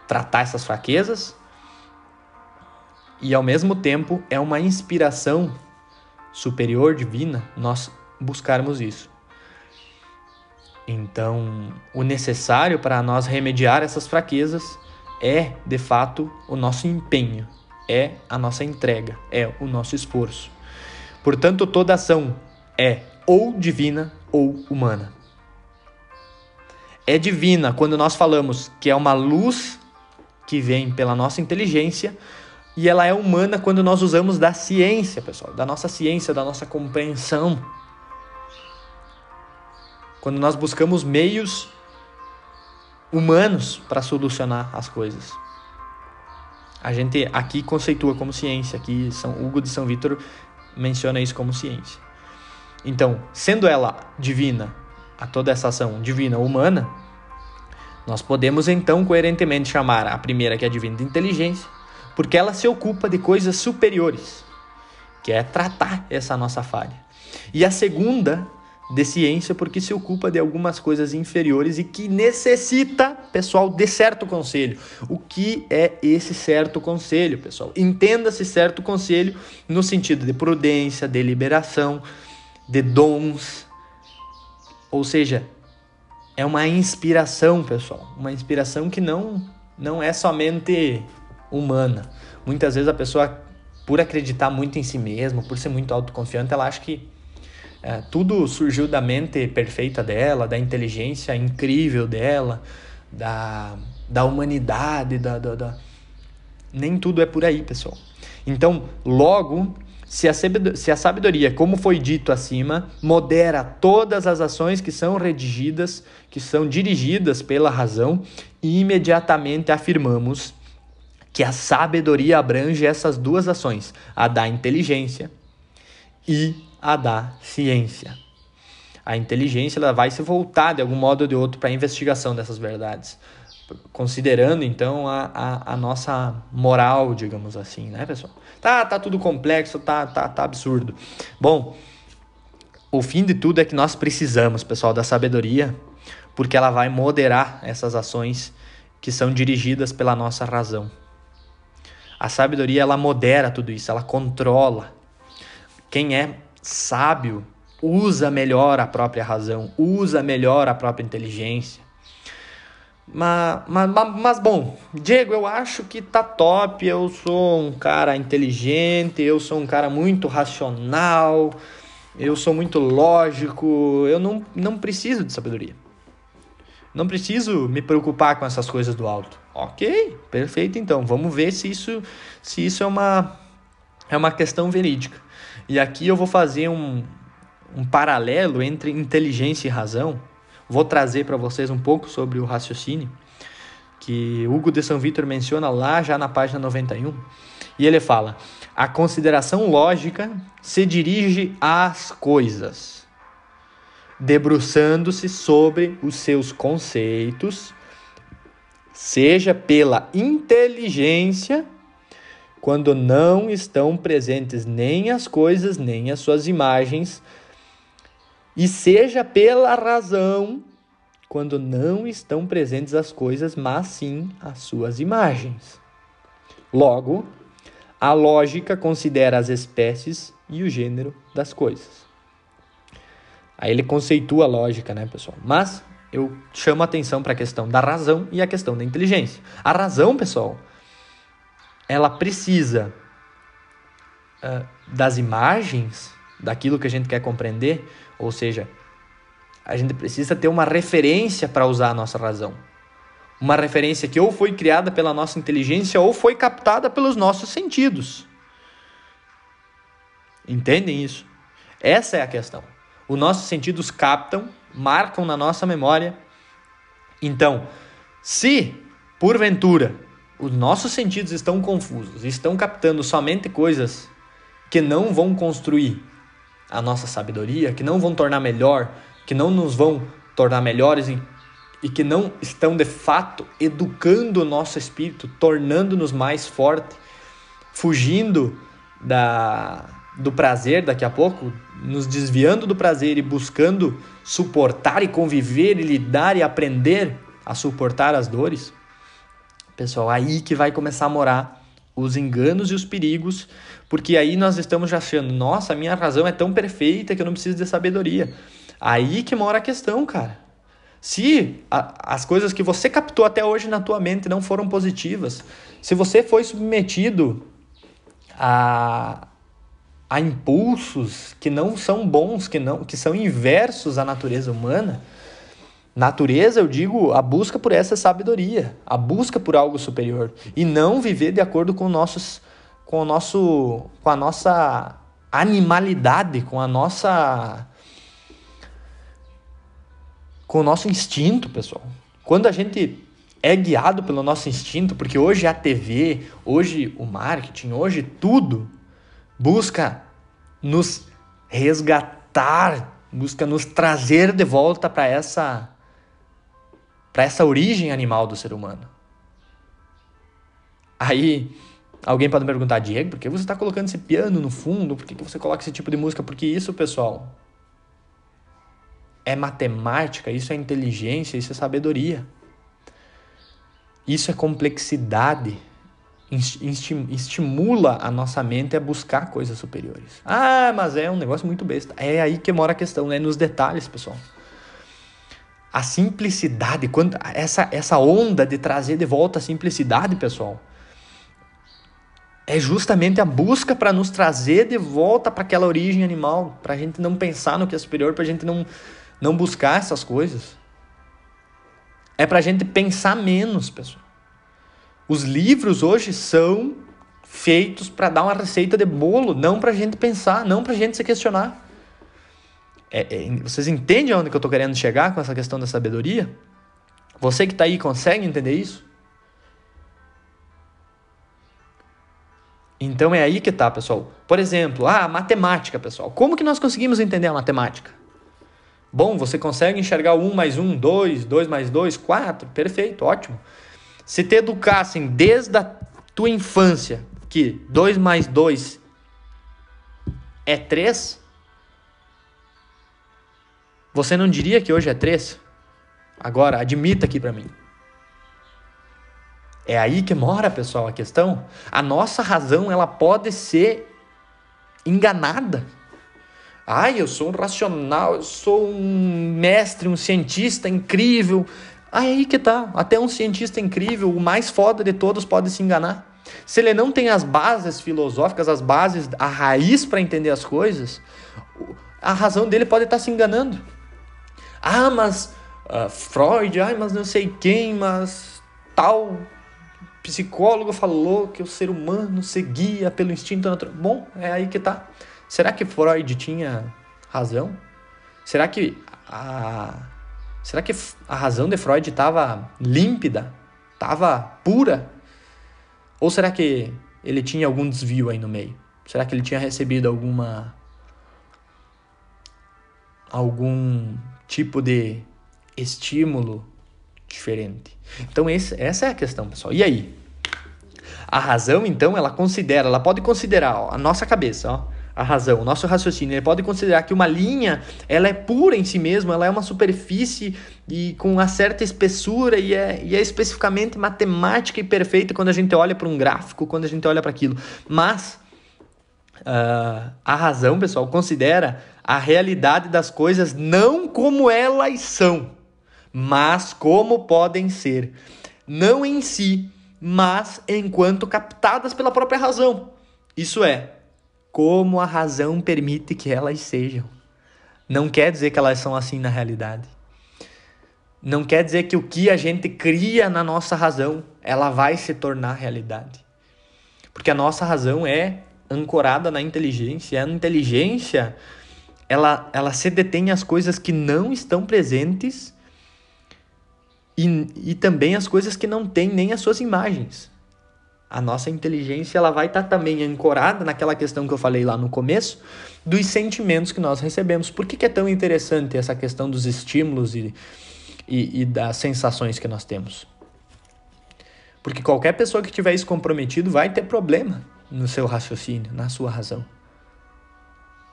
tratar essas fraquezas e ao mesmo tempo é uma inspiração superior divina nós buscarmos isso. Então, o necessário para nós remediar essas fraquezas é, de fato, o nosso empenho, é a nossa entrega, é o nosso esforço. Portanto, toda ação é ou divina ou humana. É divina quando nós falamos que é uma luz que vem pela nossa inteligência, e ela é humana quando nós usamos da ciência, pessoal, da nossa ciência, da nossa compreensão. Quando nós buscamos meios humanos para solucionar as coisas. A gente aqui conceitua como ciência, aqui São Hugo de São Vítor menciona isso como ciência. Então, sendo ela divina, a toda essa ação divina humana, nós podemos então coerentemente chamar a primeira que é a divina inteligência, porque ela se ocupa de coisas superiores, que é tratar essa nossa falha. E a segunda de ciência, porque se ocupa de algumas coisas inferiores e que necessita, pessoal, de certo conselho. O que é esse certo conselho, pessoal? Entenda-se certo conselho no sentido de prudência, deliberação, de dons, ou seja, é uma inspiração, pessoal. Uma inspiração que não, não é somente humana. Muitas vezes a pessoa, por acreditar muito em si mesma, por ser muito autoconfiante, ela acha que é, tudo surgiu da mente perfeita dela, da inteligência incrível dela, da, da humanidade, da, da, da... Nem tudo é por aí, pessoal. Então, logo, se a, sabedoria, como foi dito acima, modera todas as ações que são redigidas, que são dirigidas pela razão, imediatamente afirmamos que a sabedoria abrange essas duas ações, a da inteligência e a da ciência. A inteligência ela vai se voltar de algum modo ou de outro para a investigação dessas verdades considerando então a, a, a, nossa moral, digamos assim, né, pessoal? Tá, tá tudo complexo, tá, tá, tá absurdo. Bom, o fim de tudo é que nós precisamos, pessoal, da sabedoria, porque ela vai moderar essas ações que são dirigidas pela nossa razão. A sabedoria ela modera tudo isso, ela controla. Quem é sábio usa melhor a própria razão, usa melhor a própria inteligência mas, mas, mas, bom, Diego, eu acho que tá top. Eu sou um cara inteligente, eu sou um cara muito racional, eu sou muito lógico, eu não, não preciso de sabedoria. Não preciso me preocupar com essas coisas do alto. Ok, perfeito então. Vamos ver se isso, se isso é, uma, é uma questão verídica. E aqui eu vou fazer um, um paralelo entre inteligência e razão. Vou trazer para vocês um pouco sobre o raciocínio que Hugo de São Vitor menciona lá já na página 91. E ele fala: a consideração lógica se dirige às coisas, debruçando-se sobre os seus conceitos, seja pela inteligência, quando não estão presentes nem as coisas, nem as suas imagens, e seja pela razão, quando não estão presentes as coisas, mas sim as suas imagens. Logo, a lógica considera as espécies e o gênero das coisas. Aí ele conceitua a lógica, né, pessoal? Mas eu chamo a atenção para a questão da razão e a questão da inteligência. A razão, pessoal, ela precisa uh, das imagens, daquilo que a gente quer compreender, ou seja, a gente precisa ter uma referência para usar a nossa razão. Uma referência que ou foi criada pela nossa inteligência ou foi captada pelos nossos sentidos. Entendem isso? Essa é a questão. Os nossos sentidos captam, marcam na nossa memória. Então, se porventura os nossos sentidos estão confusos, estão captando somente coisas que não vão construir a nossa sabedoria, que não vão tornar melhor, que não nos vão tornar melhores e e que não estão de fato educando o nosso espírito, tornando-nos mais forte, fugindo da, do prazer daqui a pouco, nos desviando do prazer e buscando suportar e conviver e lidar e aprender a suportar as dores. Pessoal, aí que vai começar a morar os enganos e os perigos, porque aí nós estamos já achando, nossa, a minha razão é tão perfeita que eu não preciso de sabedoria. Aí que mora a questão, cara. Se a, as coisas que você captou até hoje na tua mente não foram positivas, se você foi submetido a, a impulsos que não são bons, que não que são inversos à natureza humana, natureza, eu digo, a busca por essa sabedoria, a busca por algo superior e não viver de acordo com nossos com o nosso com a nossa animalidade, com a nossa com o nosso instinto, pessoal. Quando a gente é guiado pelo nosso instinto, porque hoje a TV, hoje o marketing, hoje tudo busca nos resgatar, busca nos trazer de volta para essa para essa origem animal do ser humano. Aí alguém pode me perguntar, Diego, por que você está colocando esse piano no fundo? Por que você coloca esse tipo de música? Porque isso, pessoal, é matemática, isso é inteligência, isso é sabedoria. Isso é complexidade. Estimula a nossa mente a buscar coisas superiores. Ah, mas é um negócio muito besta. É aí que mora a questão, é nos detalhes, pessoal. A simplicidade, quando essa, essa onda de trazer de volta a simplicidade, pessoal, é justamente a busca para nos trazer de volta para aquela origem animal, para a gente não pensar no que é superior, para a gente não não buscar essas coisas. É para a gente pensar menos, pessoal. Os livros hoje são feitos para dar uma receita de bolo, não para a gente pensar, não para a gente se questionar. É, é, vocês entendem onde que eu estou querendo chegar com essa questão da sabedoria? Você que está aí consegue entender isso? Então é aí que tá, pessoal. Por exemplo, ah, matemática, pessoal. Como que nós conseguimos entender a matemática? Bom, você consegue enxergar 1 mais 1, 2, 2 mais 2, 4, perfeito, ótimo. Se te educassem desde a tua infância que 2 mais 2 é 3, você não diria que hoje é 3? Agora, admita aqui para mim. É aí que mora, pessoal, a questão. A nossa razão, ela pode ser enganada Ai, eu sou um racional, eu sou um mestre, um cientista incrível. Aí que tá. Até um cientista incrível, o mais foda de todos, pode se enganar. Se ele não tem as bases filosóficas, as bases, a raiz para entender as coisas, a razão dele pode estar tá se enganando. Ah, mas uh, Freud, ai, mas não sei quem, mas tal psicólogo falou que o ser humano seguia pelo instinto natural. Bom, é aí que tá. Será que Freud tinha razão? Será que a será que a razão de Freud estava límpida, estava pura? Ou será que ele tinha algum desvio aí no meio? Será que ele tinha recebido alguma algum tipo de estímulo diferente? Então esse, essa é a questão, pessoal. E aí? A razão, então, ela considera, ela pode considerar ó, a nossa cabeça, ó, a razão, o nosso raciocínio, ele pode considerar que uma linha, ela é pura em si mesma, ela é uma superfície e com uma certa espessura e é, e é especificamente matemática e perfeita quando a gente olha para um gráfico, quando a gente olha para aquilo. Mas uh, a razão, pessoal, considera a realidade das coisas não como elas são, mas como podem ser. Não em si, mas enquanto captadas pela própria razão. Isso é, como a razão permite que elas sejam. Não quer dizer que elas são assim na realidade. Não quer dizer que o que a gente cria na nossa razão, ela vai se tornar realidade. Porque a nossa razão é ancorada na inteligência, e a inteligência ela, ela se detém as coisas que não estão presentes e, e também as coisas que não têm nem as suas imagens. A nossa inteligência ela vai estar tá também ancorada naquela questão que eu falei lá no começo, dos sentimentos que nós recebemos. Por que, que é tão interessante essa questão dos estímulos e, e, e das sensações que nós temos? Porque qualquer pessoa que tiver isso comprometido vai ter problema no seu raciocínio, na sua razão.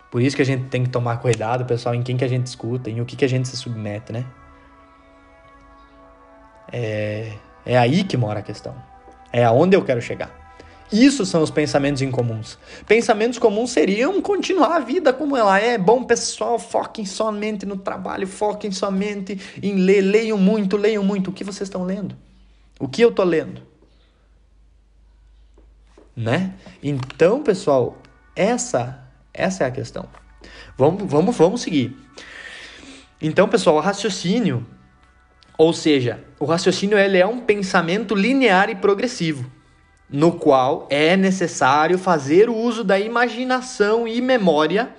Por isso que a gente tem que tomar cuidado, pessoal, em quem que a gente escuta, em o que, que a gente se submete, né? É, é aí que mora a questão. É aonde eu quero chegar. Isso são os pensamentos incomuns. Pensamentos comuns seriam continuar a vida como ela é. Bom, pessoal, foquem somente no trabalho, foquem somente em ler. Leiam muito, leiam muito. O que vocês estão lendo? O que eu estou lendo? Né? Então, pessoal, essa, essa é a questão. Vamos, vamos, vamos seguir. Então, pessoal, o raciocínio ou seja, o raciocínio ele é um pensamento linear e progressivo, no qual é necessário fazer o uso da imaginação e memória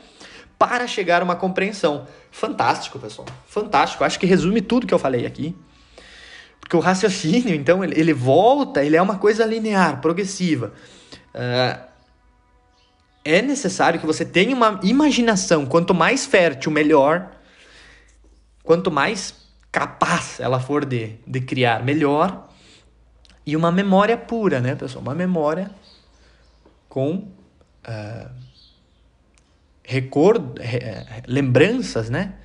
para chegar a uma compreensão. Fantástico, pessoal. Fantástico. Acho que resume tudo que eu falei aqui. Porque o raciocínio, então, ele, ele volta, ele é uma coisa linear, progressiva. Uh, é necessário que você tenha uma imaginação. Quanto mais fértil, melhor. Quanto mais capaz ela for de, de criar melhor. E uma memória pura, né, pessoal? Uma memória com uh, record, re, lembranças, né?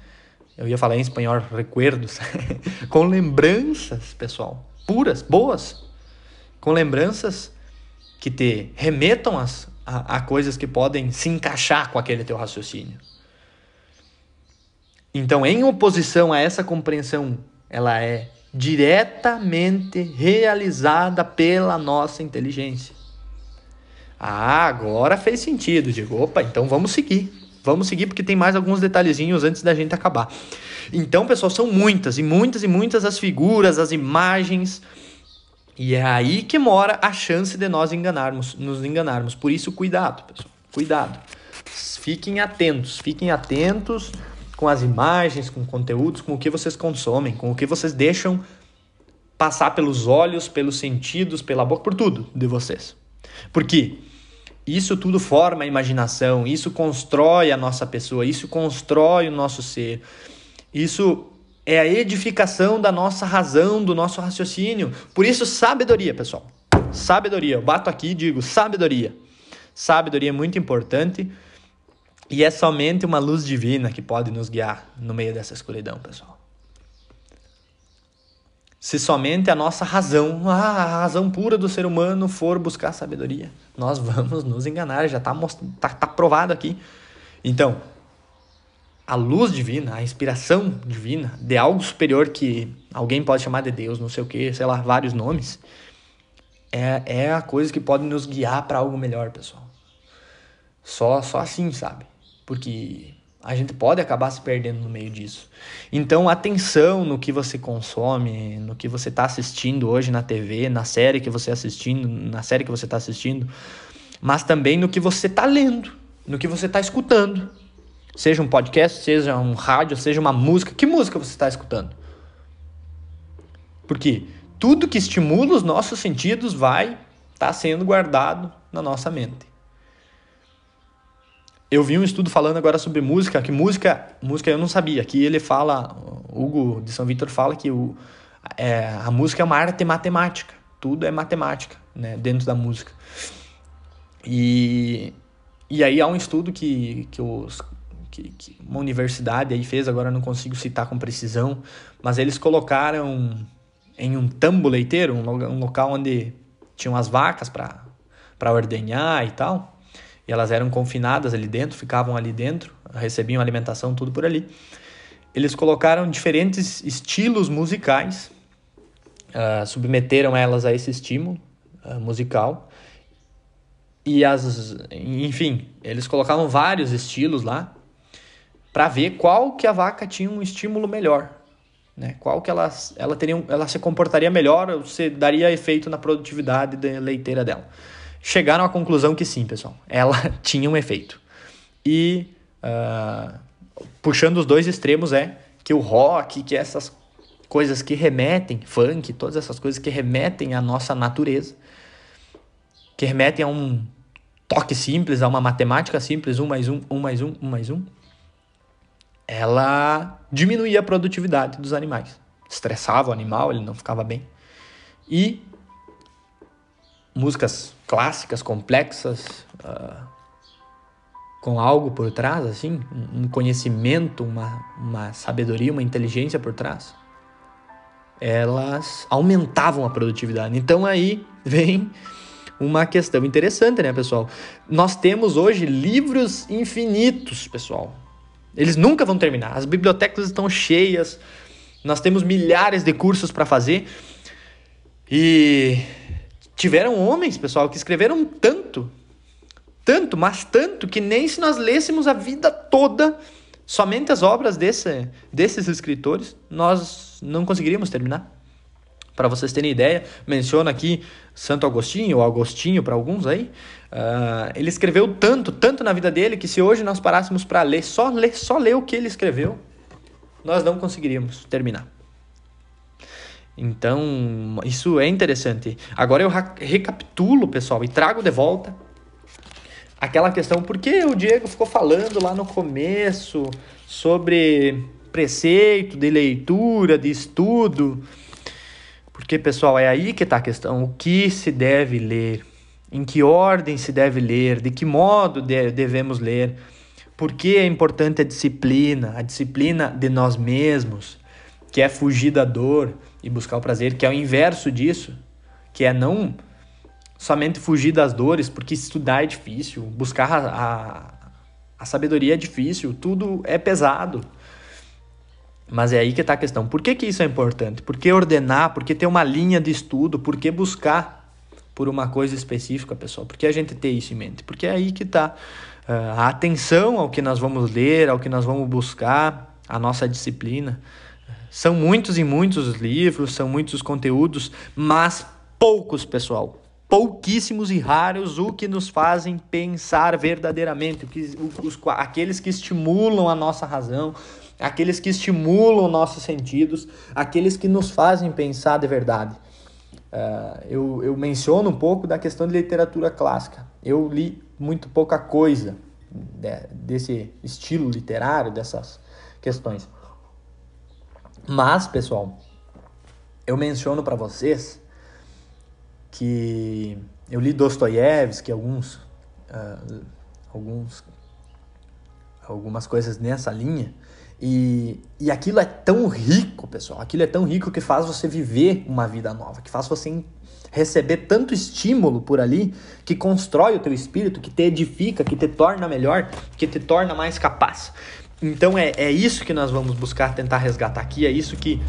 Eu ia falar em espanhol recuerdos. com lembranças, pessoal, puras, boas. Com lembranças que te remetam as, a, a coisas que podem se encaixar com aquele teu raciocínio. Então, em oposição a essa compreensão, ela é diretamente realizada pela nossa inteligência. Ah, agora fez sentido. Digo, opa, então vamos seguir. Vamos seguir porque tem mais alguns detalhezinhos antes da gente acabar. Então, pessoal, são muitas e muitas e muitas as figuras, as imagens. E é aí que mora a chance de nós enganarmos, nos enganarmos. Por isso, cuidado, pessoal. Cuidado. Fiquem atentos, fiquem atentos com as imagens, com conteúdos, com o que vocês consomem, com o que vocês deixam passar pelos olhos, pelos sentidos, pela boca, por tudo de vocês. Porque isso tudo forma a imaginação, isso constrói a nossa pessoa, isso constrói o nosso ser. Isso é a edificação da nossa razão, do nosso raciocínio. Por isso, sabedoria, pessoal. Sabedoria. Eu bato aqui e digo sabedoria. Sabedoria é muito importante e é somente uma luz divina que pode nos guiar no meio dessa escuridão, pessoal. Se somente a nossa razão, a razão pura do ser humano for buscar sabedoria, nós vamos nos enganar, já está tá, tá provado aqui. Então, a luz divina, a inspiração divina de algo superior que alguém pode chamar de Deus, não sei o que, sei lá, vários nomes, é, é a coisa que pode nos guiar para algo melhor, pessoal. Só, só assim, sabe? Porque a gente pode acabar se perdendo no meio disso. Então, atenção no que você consome, no que você está assistindo hoje na TV, na série que você assistindo, na série que você está assistindo, mas também no que você está lendo, no que você está escutando. Seja um podcast, seja um rádio, seja uma música. Que música você está escutando? Porque tudo que estimula os nossos sentidos vai estar tá sendo guardado na nossa mente. Eu vi um estudo falando agora sobre música, que música, música eu não sabia, que ele fala, Hugo de São Vitor fala que o, é, a música é uma arte matemática, tudo é matemática, né, dentro da música. E, e aí há um estudo que, que, os, que, que uma universidade aí fez, agora não consigo citar com precisão, mas eles colocaram em um tambo leiteiro, um, um local onde tinham as vacas para ordenhar e tal, elas eram confinadas ali dentro, ficavam ali dentro, recebiam alimentação, tudo por ali. Eles colocaram diferentes estilos musicais, uh, submeteram elas a esse estímulo uh, musical. E as, enfim, eles colocavam vários estilos lá para ver qual que a vaca tinha um estímulo melhor, né? Qual que ela, ela teria, ela se comportaria melhor, se daria efeito na produtividade da leiteira dela chegaram à conclusão que sim, pessoal, ela tinha um efeito. E uh, puxando os dois extremos é que o rock, que essas coisas que remetem, funk, todas essas coisas que remetem à nossa natureza, que remetem a um toque simples, a uma matemática simples, um mais um, um mais um, um mais um, ela diminuía a produtividade dos animais. Estressava o animal, ele não ficava bem. E músicas clássicas, complexas, uh, com algo por trás, assim, um conhecimento, uma, uma sabedoria, uma inteligência por trás, elas aumentavam a produtividade. Então aí vem uma questão interessante, né, pessoal? Nós temos hoje livros infinitos, pessoal. Eles nunca vão terminar. As bibliotecas estão cheias. Nós temos milhares de cursos para fazer. E Tiveram homens, pessoal, que escreveram tanto, tanto, mas tanto, que nem se nós lêssemos a vida toda somente as obras desse, desses escritores, nós não conseguiríamos terminar. Para vocês terem ideia, menciono aqui Santo Agostinho, ou Agostinho para alguns aí. Uh, ele escreveu tanto, tanto na vida dele, que se hoje nós parássemos para ler, só ler, só ler o que ele escreveu, nós não conseguiríamos terminar. Então, isso é interessante. Agora eu recapitulo, pessoal, e trago de volta aquela questão, por que o Diego ficou falando lá no começo sobre preceito de leitura, de estudo? Porque, pessoal, é aí que está a questão. O que se deve ler? Em que ordem se deve ler? De que modo devemos ler? Por que é importante a disciplina? A disciplina de nós mesmos, que é fugir da dor e buscar o prazer, que é o inverso disso, que é não somente fugir das dores, porque estudar é difícil, buscar a, a, a sabedoria é difícil, tudo é pesado. Mas é aí que está a questão. Por que, que isso é importante? Por que ordenar? Por que ter uma linha de estudo? Por que buscar por uma coisa específica, pessoal? Por que a gente ter isso em mente? Porque é aí que está uh, a atenção ao que nós vamos ler, ao que nós vamos buscar, a nossa disciplina. São muitos e muitos os livros, são muitos os conteúdos, mas poucos, pessoal. Pouquíssimos e raros o que nos fazem pensar verdadeiramente, os, os, aqueles que estimulam a nossa razão, aqueles que estimulam nossos sentidos, aqueles que nos fazem pensar de verdade. Uh, eu, eu menciono um pouco da questão de literatura clássica. Eu li muito pouca coisa de, desse estilo literário, dessas questões. Mas, pessoal, eu menciono para vocês que eu li Dostoiévski, alguns, uh, alguns, algumas coisas nessa linha, e, e aquilo é tão rico, pessoal, aquilo é tão rico que faz você viver uma vida nova, que faz você receber tanto estímulo por ali, que constrói o teu espírito, que te edifica, que te torna melhor, que te torna mais capaz. Então é, é isso que nós vamos buscar tentar resgatar aqui, é isso que,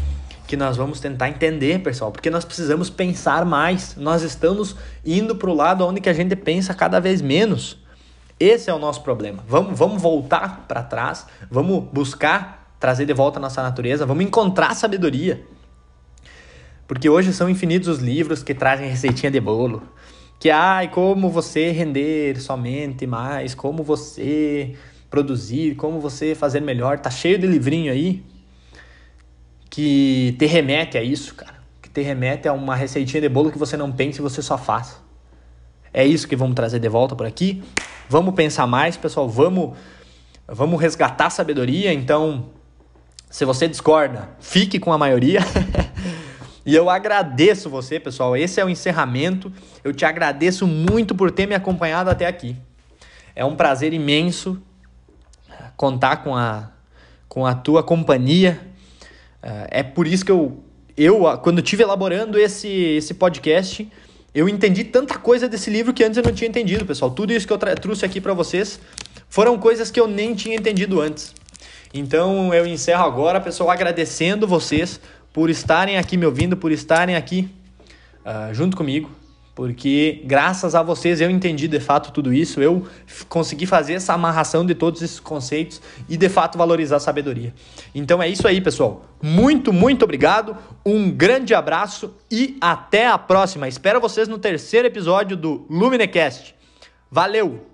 que nós vamos tentar entender, pessoal, porque nós precisamos pensar mais. Nós estamos indo para o lado onde que a gente pensa cada vez menos. Esse é o nosso problema. Vamos, vamos voltar para trás, vamos buscar trazer de volta a nossa natureza, vamos encontrar sabedoria. Porque hoje são infinitos os livros que trazem receitinha de bolo, que ai, como você render somente mais, como você produzir, como você fazer melhor. Tá cheio de livrinho aí que te remete a isso, cara. Que te remete a uma receitinha de bolo que você não pensa e você só faz. É isso que vamos trazer de volta por aqui. Vamos pensar mais, pessoal. Vamos, vamos resgatar a sabedoria. Então, se você discorda, fique com a maioria. e eu agradeço você, pessoal. Esse é o encerramento. Eu te agradeço muito por ter me acompanhado até aqui. É um prazer imenso contar com a, com a tua companhia. É, é por isso que eu, eu quando estive elaborando esse, esse podcast, eu entendi tanta coisa desse livro que antes eu não tinha entendido, pessoal. Tudo isso que eu trouxe aqui para vocês foram coisas que eu nem tinha entendido antes. Então eu encerro agora, pessoal, agradecendo vocês por estarem aqui me ouvindo, por estarem aqui uh, junto comigo porque graças a vocês eu entendi de fato tudo isso, eu consegui fazer essa amarração de todos esses conceitos e de fato valorizar a sabedoria. Então é isso aí, pessoal. Muito, muito obrigado, um grande abraço e até a próxima. Espero vocês no terceiro episódio do Luminecast. Valeu!